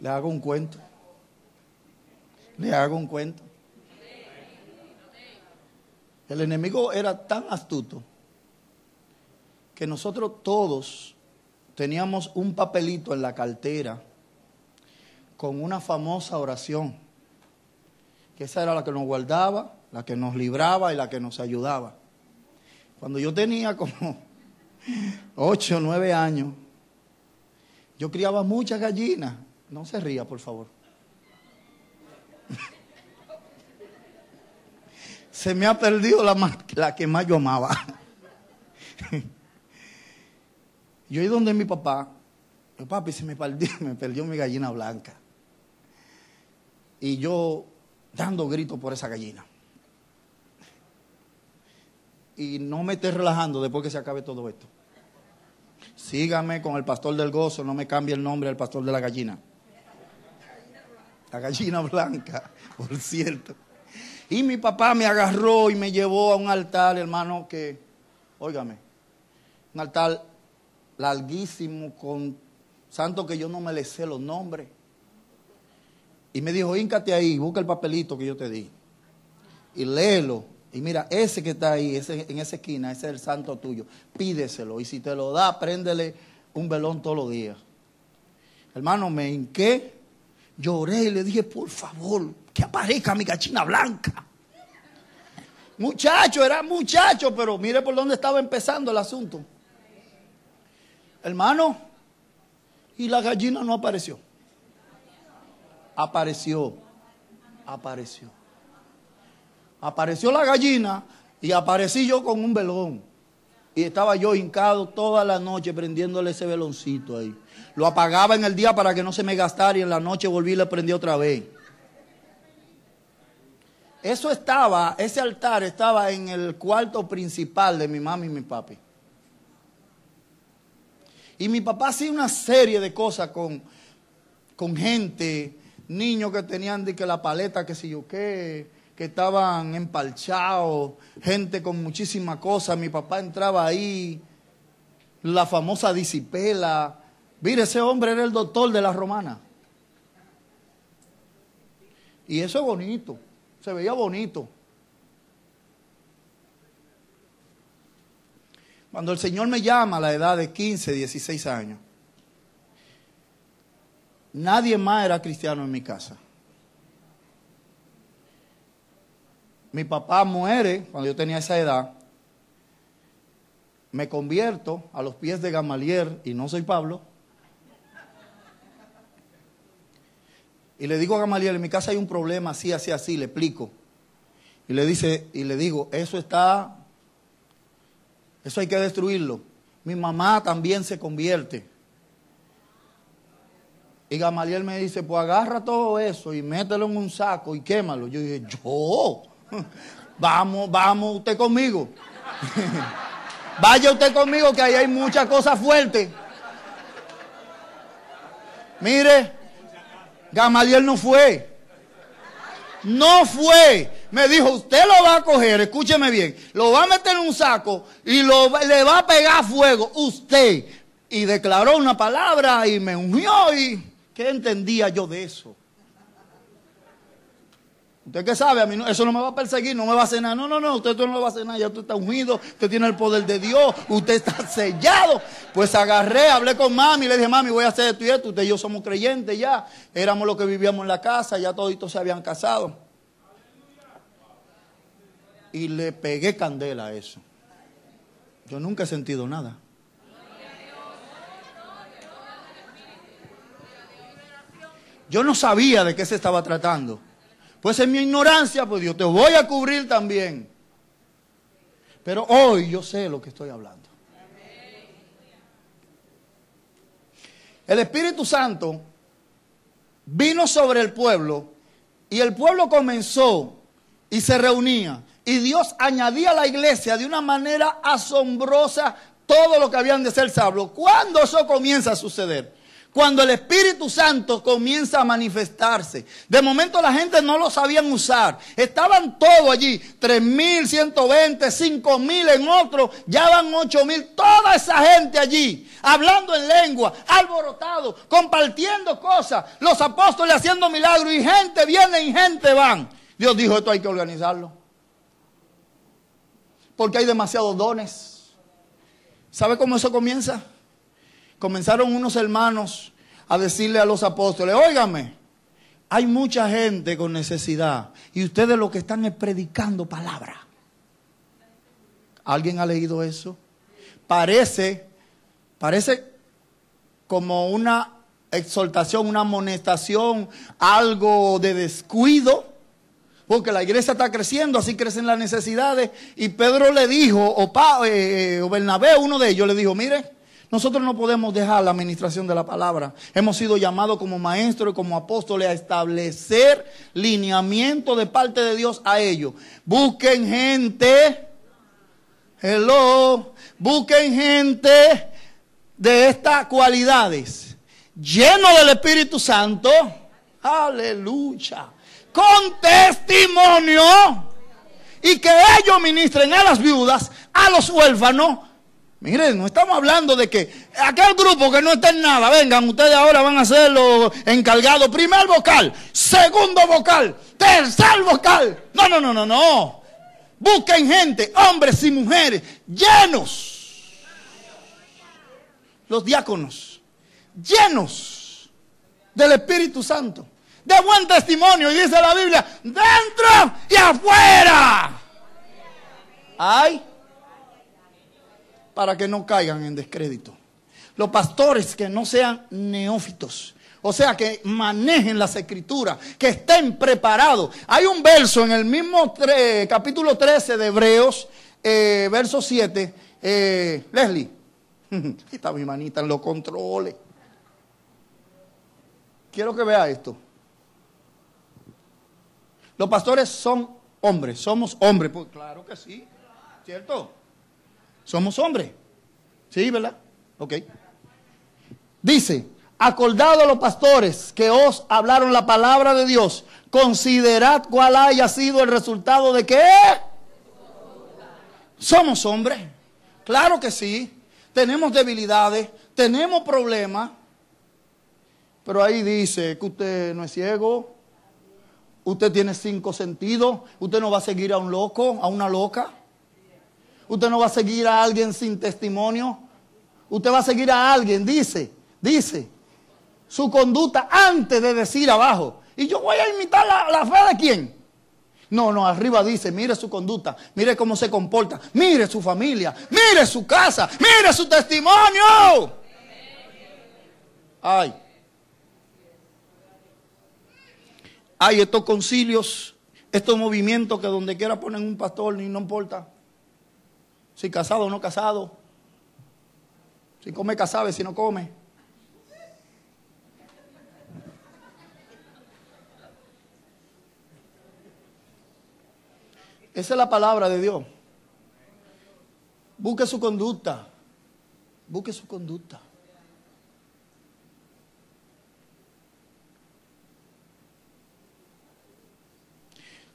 Le hago un cuento. Le hago un cuento. El enemigo era tan astuto que nosotros todos teníamos un papelito en la cartera con una famosa oración, que esa era la que nos guardaba, la que nos libraba y la que nos ayudaba. Cuando yo tenía como ocho o nueve años, yo criaba muchas gallinas. No se ría, por favor. Se me ha perdido la, la que más yo amaba. Yo ido donde mi papá, mi papi se me perdió, me perdió mi gallina blanca. Y yo dando gritos por esa gallina. Y no me esté relajando después que se acabe todo esto. Sígame con el pastor del gozo, no me cambie el nombre al pastor de la gallina. La gallina blanca, por cierto. Y mi papá me agarró y me llevó a un altar, hermano, que, óigame, un altar larguísimo, con santo que yo no me le sé los nombres. Y me dijo, híncate ahí, busca el papelito que yo te di. Y léelo. Y mira, ese que está ahí, ese, en esa esquina, ese es el santo tuyo. Pídeselo. Y si te lo da, préndele un velón todos los días. Hermano, me hinqué, lloré y le dije, por favor, que aparezca mi gachina blanca. Muchacho, era muchacho, pero mire por dónde estaba empezando el asunto. Hermano, y la gallina no apareció. Apareció, apareció. Apareció la gallina y aparecí yo con un velón. Y estaba yo hincado toda la noche prendiéndole ese veloncito ahí. Lo apagaba en el día para que no se me gastara y en la noche volví y le prendí otra vez. Eso estaba, ese altar estaba en el cuarto principal de mi mamá y mi papi. Y mi papá hacía una serie de cosas con, con gente, niños que tenían de que la paleta, que sé yo qué, que estaban empalchados, gente con muchísimas cosas. Mi papá entraba ahí, la famosa disipela. Mire, ese hombre era el doctor de la romana. Y eso es bonito, se veía bonito. Cuando el Señor me llama a la edad de 15, 16 años, nadie más era cristiano en mi casa. Mi papá muere cuando yo tenía esa edad. Me convierto a los pies de Gamaliel y no soy Pablo. Y le digo a Gamaliel, en mi casa hay un problema así, así, así, le explico. Y le dice, y le digo, eso está eso hay que destruirlo. Mi mamá también se convierte. Y Gamaliel me dice, pues agarra todo eso y mételo en un saco y quémalo. Yo dije, yo, vamos, vamos usted conmigo. Vaya usted conmigo que ahí hay muchas cosas fuertes. Mire, Gamaliel no fue. No fue. Me dijo, usted lo va a coger, escúcheme bien, lo va a meter en un saco y lo, le va a pegar fuego usted. Y declaró una palabra y me ungió y ¿qué entendía yo de eso? ¿Usted qué sabe? A mí eso no me va a perseguir, no me va a hacer nada. No, no, no, usted no me va a hacer nada. Ya usted está ungido, usted tiene el poder de Dios, usted está sellado. Pues agarré, hablé con mami, le dije, mami, voy a hacer esto y esto. Usted y yo somos creyentes ya. Éramos los que vivíamos en la casa, ya toditos se habían casado. Y le pegué candela a eso. Yo nunca he sentido nada. Yo no sabía de qué se estaba tratando. Pues en mi ignorancia, pues Dios te voy a cubrir también. Pero hoy yo sé lo que estoy hablando. El Espíritu Santo vino sobre el pueblo y el pueblo comenzó y se reunía. Y Dios añadía a la iglesia de una manera asombrosa todo lo que habían de ser salvos. ¿Cuándo eso comienza a suceder? Cuando el Espíritu Santo comienza a manifestarse. De momento la gente no lo sabían usar. Estaban todos allí. 3.120, 5.000 en otro. Ya van 8.000. Toda esa gente allí. Hablando en lengua. Alborotado. Compartiendo cosas. Los apóstoles haciendo milagros. Y gente viene y gente van. Dios dijo esto hay que organizarlo. Porque hay demasiados dones. ¿Sabe cómo eso comienza? Comenzaron unos hermanos a decirle a los apóstoles, óigame, hay mucha gente con necesidad y ustedes lo que están es predicando palabra. ¿Alguien ha leído eso? Parece, parece como una exhortación, una amonestación, algo de descuido, porque la iglesia está creciendo, así crecen las necesidades. Y Pedro le dijo, o, pa, eh, o Bernabé, uno de ellos, le dijo, mire, nosotros no podemos dejar la administración de la palabra. Hemos sido llamados como maestros y como apóstoles a establecer lineamiento de parte de Dios a ellos. Busquen gente, hello, busquen gente de estas cualidades, lleno del Espíritu Santo, aleluya, con testimonio, y que ellos ministren a las viudas, a los huérfanos, Miren, no estamos hablando de que aquel grupo que no está en nada, vengan, ustedes ahora van a ser los encargados. Primer vocal, segundo vocal, tercer vocal. No, no, no, no, no. Busquen gente, hombres y mujeres, llenos. Los diáconos, llenos del Espíritu Santo, de buen testimonio. Y dice la Biblia, dentro y afuera. Ay para que no caigan en descrédito. Los pastores que no sean neófitos, o sea, que manejen las escrituras, que estén preparados. Hay un verso en el mismo capítulo 13 de Hebreos, eh, verso 7. Eh, Leslie, está mi manita en los controles. Quiero que vea esto. Los pastores son hombres, somos hombres. Pues claro que sí, ¿cierto? Somos hombres. ¿Sí, verdad? Ok. Dice, acordado a los pastores que os hablaron la palabra de Dios, considerad cuál haya sido el resultado de qué. Somos hombres. Claro que sí. Tenemos debilidades, tenemos problemas. Pero ahí dice que usted no es ciego, usted tiene cinco sentidos, usted no va a seguir a un loco, a una loca. Usted no va a seguir a alguien sin testimonio. Usted va a seguir a alguien, dice, dice, su conducta antes de decir abajo. Y yo voy a imitar la, fe de quién. No, no, arriba dice, mire su conducta, mire cómo se comporta, mire su familia, mire su casa, mire su testimonio. Ay. Hay estos concilios, estos movimientos que donde quiera ponen un pastor, ni no importa. Si casado o no casado. Si come, casabe, si no come. Esa es la palabra de Dios. Busque su conducta. Busque su conducta.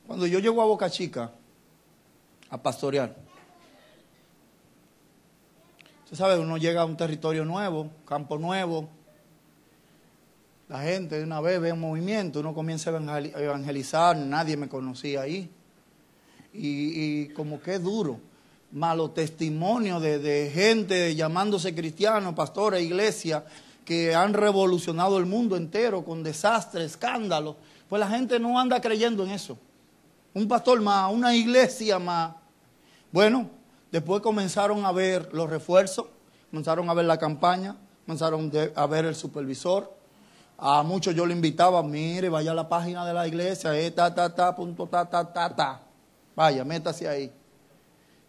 Cuando yo llego a Boca Chica a pastorear, Usted sabe, uno llega a un territorio nuevo, campo nuevo, la gente de una vez ve un movimiento, uno comienza a evangelizar, nadie me conocía ahí. Y, como que duro, malo testimonio de, de gente llamándose cristianos, pastores, iglesias, que han revolucionado el mundo entero con desastres, escándalos. Pues la gente no anda creyendo en eso. Un pastor más, una iglesia más. Bueno, Después comenzaron a ver los refuerzos, comenzaron a ver la campaña, comenzaron a ver el supervisor, A muchos yo le invitaba, mire, vaya a la página de la iglesia, eh, ta, ta, ta, punto, ta, ta, ta, ta. Vaya, métase ahí.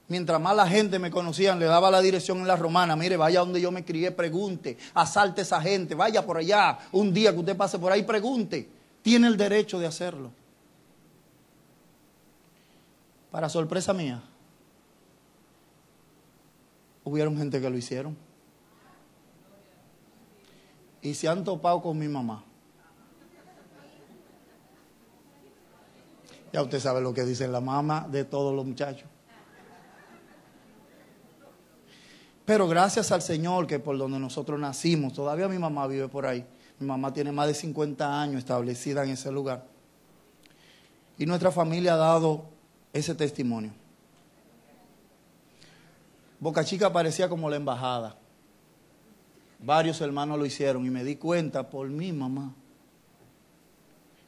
Mientras más la gente me conocían, le daba la dirección en la romana. Mire, vaya donde yo me crié, pregunte, asalte esa gente, vaya por allá. Un día que usted pase por ahí, pregunte. Tiene el derecho de hacerlo. Para sorpresa mía, hubieron gente que lo hicieron. Y se han topado con mi mamá. Ya usted sabe lo que dice la mamá de todos los muchachos. Pero gracias al Señor que por donde nosotros nacimos, todavía mi mamá vive por ahí. Mi mamá tiene más de 50 años establecida en ese lugar. Y nuestra familia ha dado ese testimonio. Boca Chica parecía como la embajada. Varios hermanos lo hicieron y me di cuenta por mi mamá.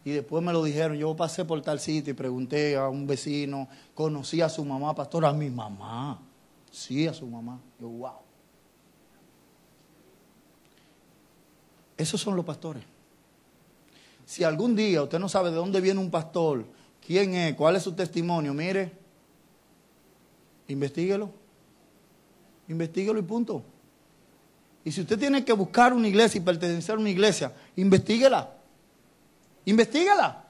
Y después me lo dijeron, yo pasé por tal sitio y pregunté a un vecino, conocí a su mamá, pastor, a mi mamá. Sí, a su mamá. Yo, wow. Esos son los pastores. Si algún día usted no sabe de dónde viene un pastor, quién es, cuál es su testimonio, mire, investiguelo. Investíguelo y punto. Y si usted tiene que buscar una iglesia y pertenecer a una iglesia, investiguela. Investíguela.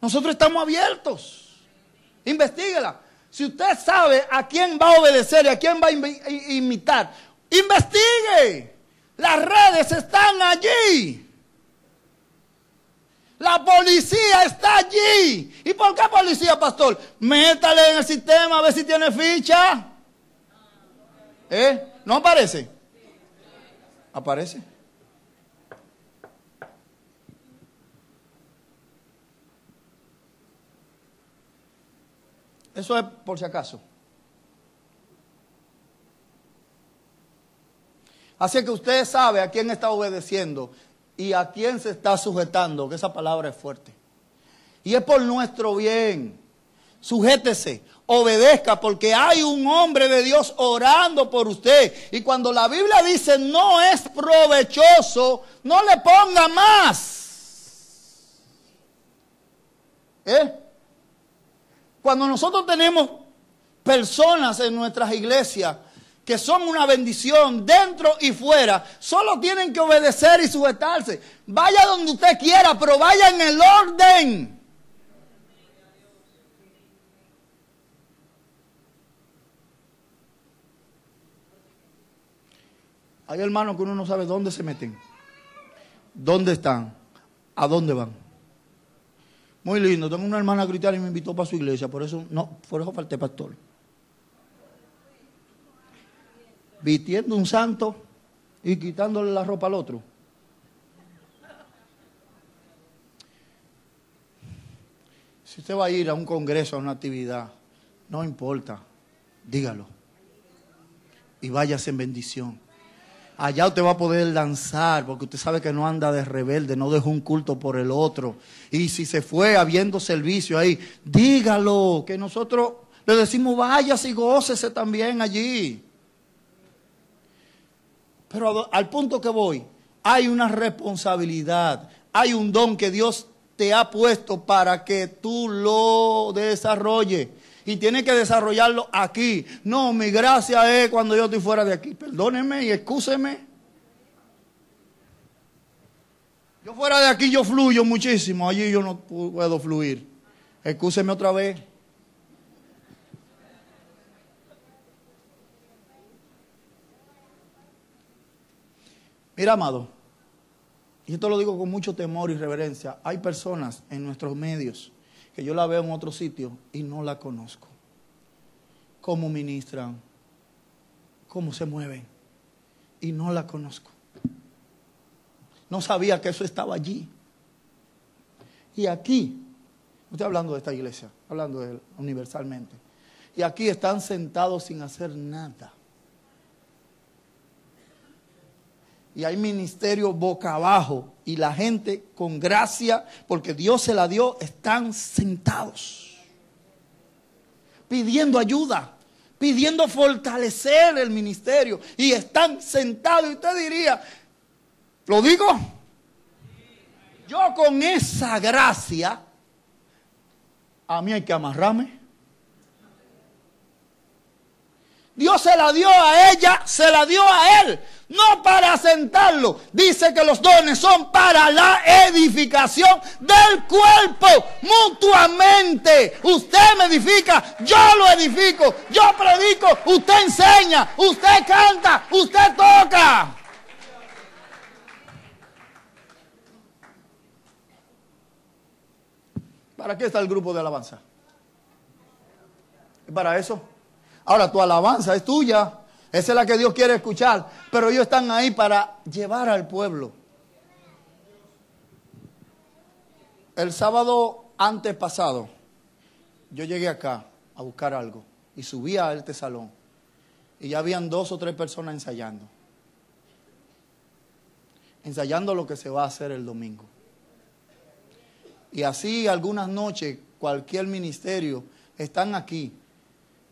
Nosotros estamos abiertos. Investíguela. Si usted sabe a quién va a obedecer y a quién va a imitar, investigue. Las redes están allí. La policía está allí. ¿Y por qué policía, pastor? Métale en el sistema a ver si tiene ficha. ¿Eh? ¿No aparece? Aparece. Eso es por si acaso. Así que usted sabe a quién está obedeciendo y a quién se está sujetando, que esa palabra es fuerte. Y es por nuestro bien. Sujétese, obedezca, porque hay un hombre de Dios orando por usted. Y cuando la Biblia dice no es provechoso, no le ponga más. ¿Eh? Cuando nosotros tenemos personas en nuestras iglesias que son una bendición dentro y fuera, solo tienen que obedecer y sujetarse. Vaya donde usted quiera, pero vaya en el orden. Hay hermanos que uno no sabe dónde se meten, dónde están, a dónde van. Muy lindo. Tengo una hermana cristiana y me invitó para su iglesia. Por eso, no, por eso falté pastor. Vistiendo un santo y quitándole la ropa al otro. Si usted va a ir a un congreso, a una actividad, no importa, dígalo. Y váyase en bendición. Allá usted va a poder danzar, porque usted sabe que no anda de rebelde, no dejó un culto por el otro. Y si se fue habiendo servicio ahí, dígalo, que nosotros le decimos, vaya y gócese también allí. Pero al punto que voy, hay una responsabilidad, hay un don que Dios te ha puesto para que tú lo desarrolles y tiene que desarrollarlo aquí. No, mi gracia es cuando yo estoy fuera de aquí. Perdóneme y excúseme. Yo fuera de aquí yo fluyo muchísimo, allí yo no puedo fluir. Excúseme otra vez. Mira, amado, y esto lo digo con mucho temor y reverencia, hay personas en nuestros medios que yo la veo en otro sitio y no la conozco. Cómo ministran, cómo se mueven y no la conozco. No sabía que eso estaba allí. Y aquí, estoy hablando de esta iglesia, hablando de universalmente. Y aquí están sentados sin hacer nada. y hay ministerio boca abajo y la gente con gracia, porque Dios se la dio, están sentados, pidiendo ayuda, pidiendo fortalecer el ministerio y están sentados. Y usted diría, ¿lo digo? yo con esa gracia, a mí hay que amarrarme. Dios se la dio a ella, se la dio a él, no para sentarlo. Dice que los dones son para la edificación del cuerpo mutuamente. Usted me edifica, yo lo edifico, yo predico, usted enseña, usted canta, usted toca. ¿Para qué está el grupo de alabanza? ¿Para eso? Ahora tu alabanza es tuya, esa es la que Dios quiere escuchar, pero ellos están ahí para llevar al pueblo. El sábado antes pasado, yo llegué acá a buscar algo y subí a este salón y ya habían dos o tres personas ensayando. Ensayando lo que se va a hacer el domingo. Y así algunas noches, cualquier ministerio, están aquí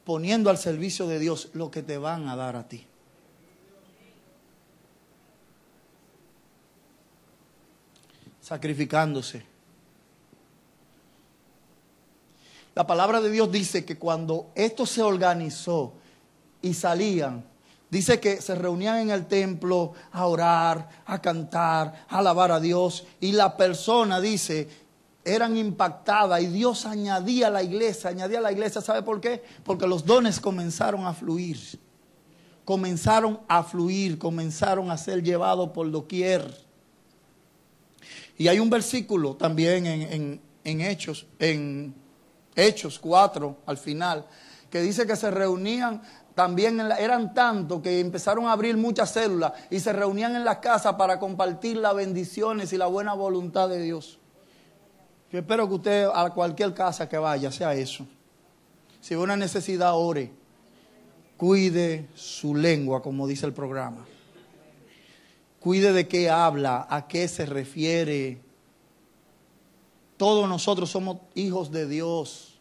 poniendo al servicio de Dios lo que te van a dar a ti. Sacrificándose. La palabra de Dios dice que cuando esto se organizó y salían, dice que se reunían en el templo a orar, a cantar, a alabar a Dios. Y la persona dice eran impactadas y Dios añadía a la iglesia, añadía a la iglesia, ¿sabe por qué? Porque los dones comenzaron a fluir, comenzaron a fluir, comenzaron a ser llevados por doquier. Y hay un versículo también en, Hechos, en Hechos 4 al final, que dice que se reunían también eran tantos que empezaron a abrir muchas células y se reunían en las casas para compartir las bendiciones y la buena voluntad de Dios. Yo espero que usted a cualquier casa que vaya sea eso. Si ve una necesidad, ore. Cuide su lengua, como dice el programa. Cuide de qué habla, a qué se refiere. Todos nosotros somos hijos de Dios.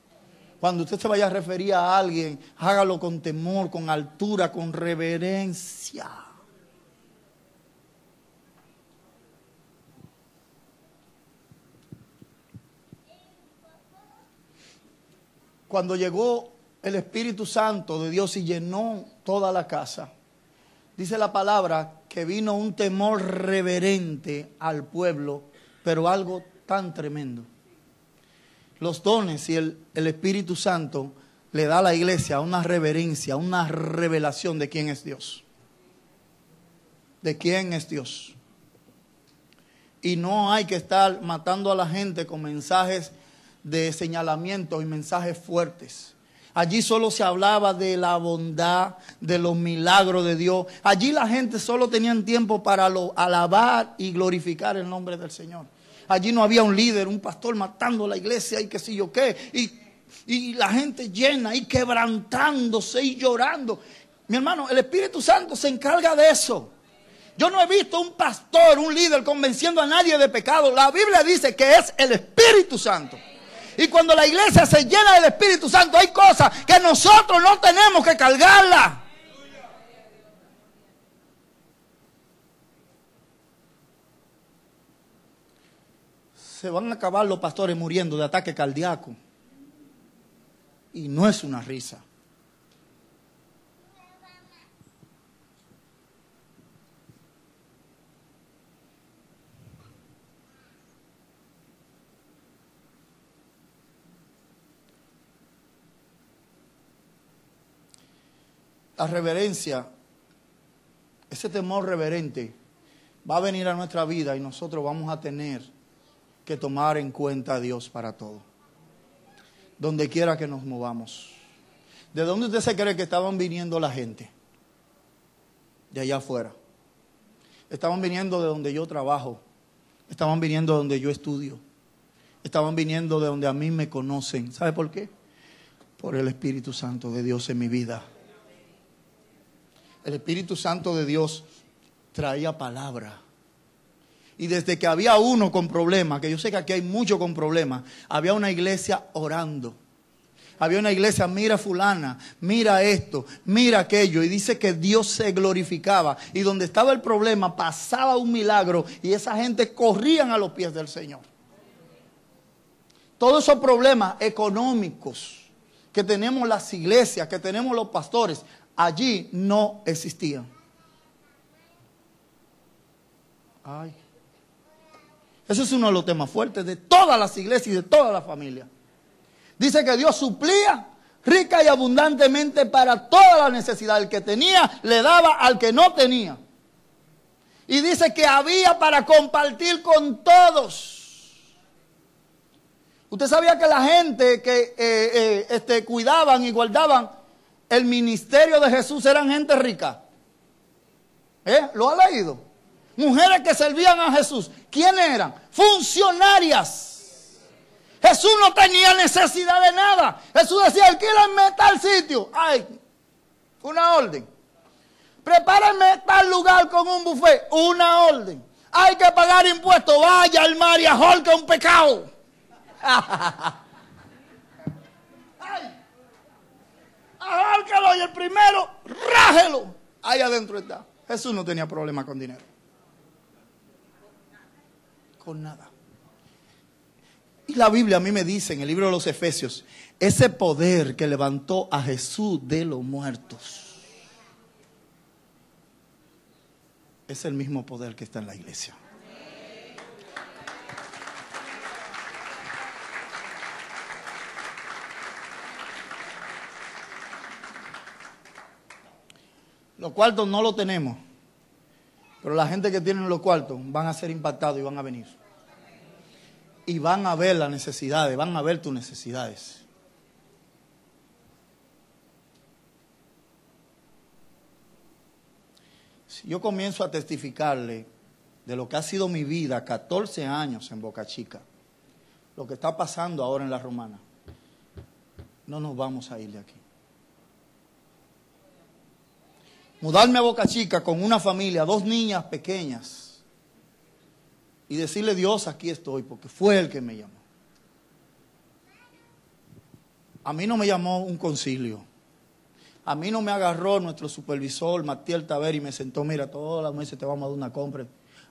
Cuando usted se vaya a referir a alguien, hágalo con temor, con altura, con reverencia. Cuando llegó el Espíritu Santo de Dios y llenó toda la casa, dice la palabra que vino un temor reverente al pueblo, pero algo tan tremendo. Los dones y el, Espíritu Santo le da a la iglesia una reverencia, una revelación de quién es Dios. De quién es Dios. Y no hay que estar matando a la gente con mensajes de señalamientos y mensajes fuertes. Allí solo se hablaba de la bondad, de los milagros de Dios. Allí la gente solo tenía tiempo para alabar y glorificar el nombre del Señor. Allí no había un líder, un pastor matando la iglesia y qué sé yo qué. Y, y la gente llena y quebrantándose y llorando. Mi hermano, el Espíritu Santo se encarga de eso. Yo no he visto un pastor, un líder convenciendo a nadie de pecado. La Biblia dice que es el Espíritu Santo. Y cuando la iglesia se llena del Espíritu Santo, hay cosas que nosotros no tenemos que cargarla. Se van a acabar los pastores muriendo de ataque cardíaco. Y no es una risa. La reverencia, ese temor reverente, va a venir a nuestra vida y nosotros vamos a tener que tomar en cuenta a Dios para todo. Donde quiera que nos movamos. ¿De dónde usted se cree que estaban viniendo la gente? De allá afuera. Estaban viniendo de donde yo trabajo. Estaban viniendo de donde yo estudio. Estaban viniendo de donde a mí me conocen. ¿Sabe por qué? Por el Espíritu Santo de Dios en mi vida el Espíritu Santo de Dios traía palabra. Y desde que había uno con problemas, que yo sé que aquí hay muchos con problemas, había una iglesia orando. Había una iglesia, mira fulana, mira esto, mira aquello. Y dice que Dios se glorificaba. Y donde estaba el problema pasaba un milagro y esa gente corrían a los pies del Señor. Todos esos problemas económicos que tenemos las iglesias, que tenemos los pastores, allí no existían. Ay. Ese es uno de los temas fuertes de todas las iglesias y de toda la familia. Dice que Dios suplía rica y abundantemente para toda la necesidad. El que tenía le daba al que no tenía. Y dice que había para compartir con todos. Usted sabía que la gente que eh, eh, este, cuidaban y guardaban el ministerio de Jesús eran gente rica. ¿Eh? ¿Lo ha leído? Mujeres que servían a Jesús. ¿Quiénes eran? Funcionarias. Jesús no tenía necesidad de nada. Jesús decía, alquílenme tal sitio. Ay, una orden. Prepárenme tal lugar con un buffet. Una orden. Hay que pagar impuestos. Vaya al mar y ajolque un pecado. Y el primero, rájelo. Ahí adentro está. Jesús no tenía problema con dinero. Con nada. Y la Biblia a mí me dice en el libro de los Efesios, ese poder que levantó a Jesús de los muertos, es el mismo poder que está en la iglesia. Los cuartos no lo tenemos, pero la gente que tiene los cuartos van a ser impactados y van a venir y van a ver las necesidades, van a ver tus necesidades. Si yo comienzo a testificarle de lo que ha sido mi vida, 14 años en Boca Chica, lo que está pasando ahora en la Romana, no nos vamos a ir de aquí. Mudarme a Boca Chica con una familia, dos niñas pequeñas, y decirle, Dios, aquí estoy, porque fue el que me llamó. A mí no me llamó un concilio. A mí no me agarró nuestro supervisor, Matiel Taver, y me sentó, mira, todas las meses te vamos a dar una compra.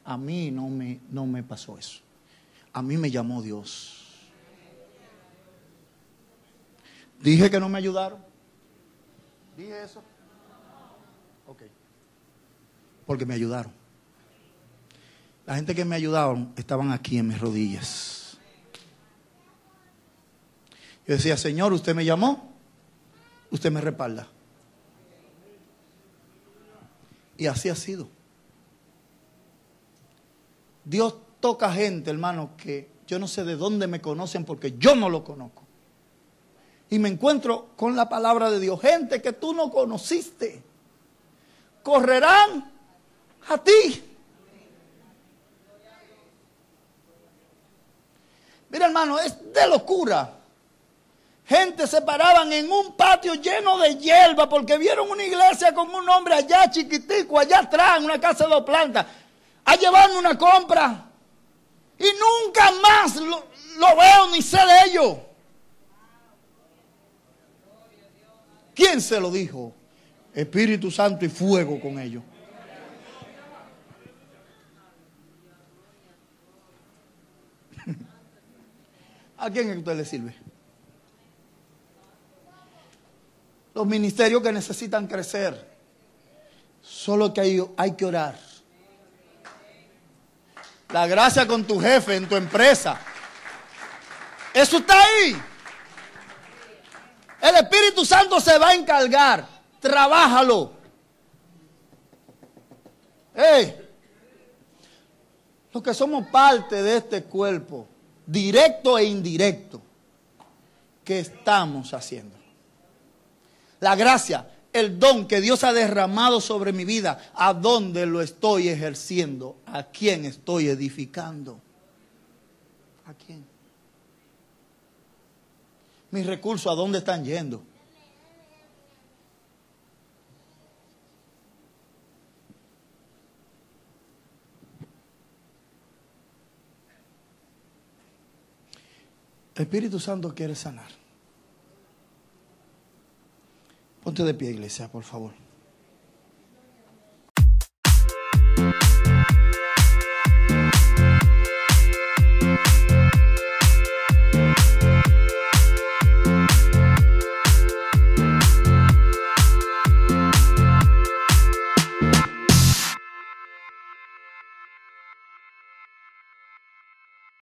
A mí no me, no me pasó eso. A mí me llamó Dios. Dije que no me ayudaron. Dije eso. Ok. Porque me ayudaron. La gente que me ayudaban estaban aquí en mis rodillas. Yo decía, Señor, usted me llamó, usted me respalda. Y así ha sido. Dios toca gente, hermano, que yo no sé de dónde me conocen porque yo no lo conozco. Y me encuentro con la palabra de Dios. Gente que tú no conociste. Correrán a ti. Mira hermano, es de locura. Gente se paraban en un patio lleno de hierba porque vieron una iglesia con un hombre allá chiquitico, allá atrás, en una casa de dos plantas, a llevarme una compra. Y nunca más lo, lo veo ni sé de ello. ¿Quién se lo dijo? Espíritu Santo y fuego con ellos. ¿A quién es que usted le sirve? Los ministerios que necesitan crecer. Solo que hay, hay que orar. La gracia con tu jefe, en tu empresa. Eso está ahí. El Espíritu Santo se va a encargar. Trabájalo. Hey, los que somos parte de este cuerpo, directo e indirecto, que estamos haciendo. La gracia, el don que Dios ha derramado sobre mi vida, ¿a dónde lo estoy ejerciendo? ¿A quién estoy edificando? ¿A quién? Mis recursos, ¿a dónde están yendo? El Espíritu Santo quiere sanar. Ponte de pie, iglesia, por favor.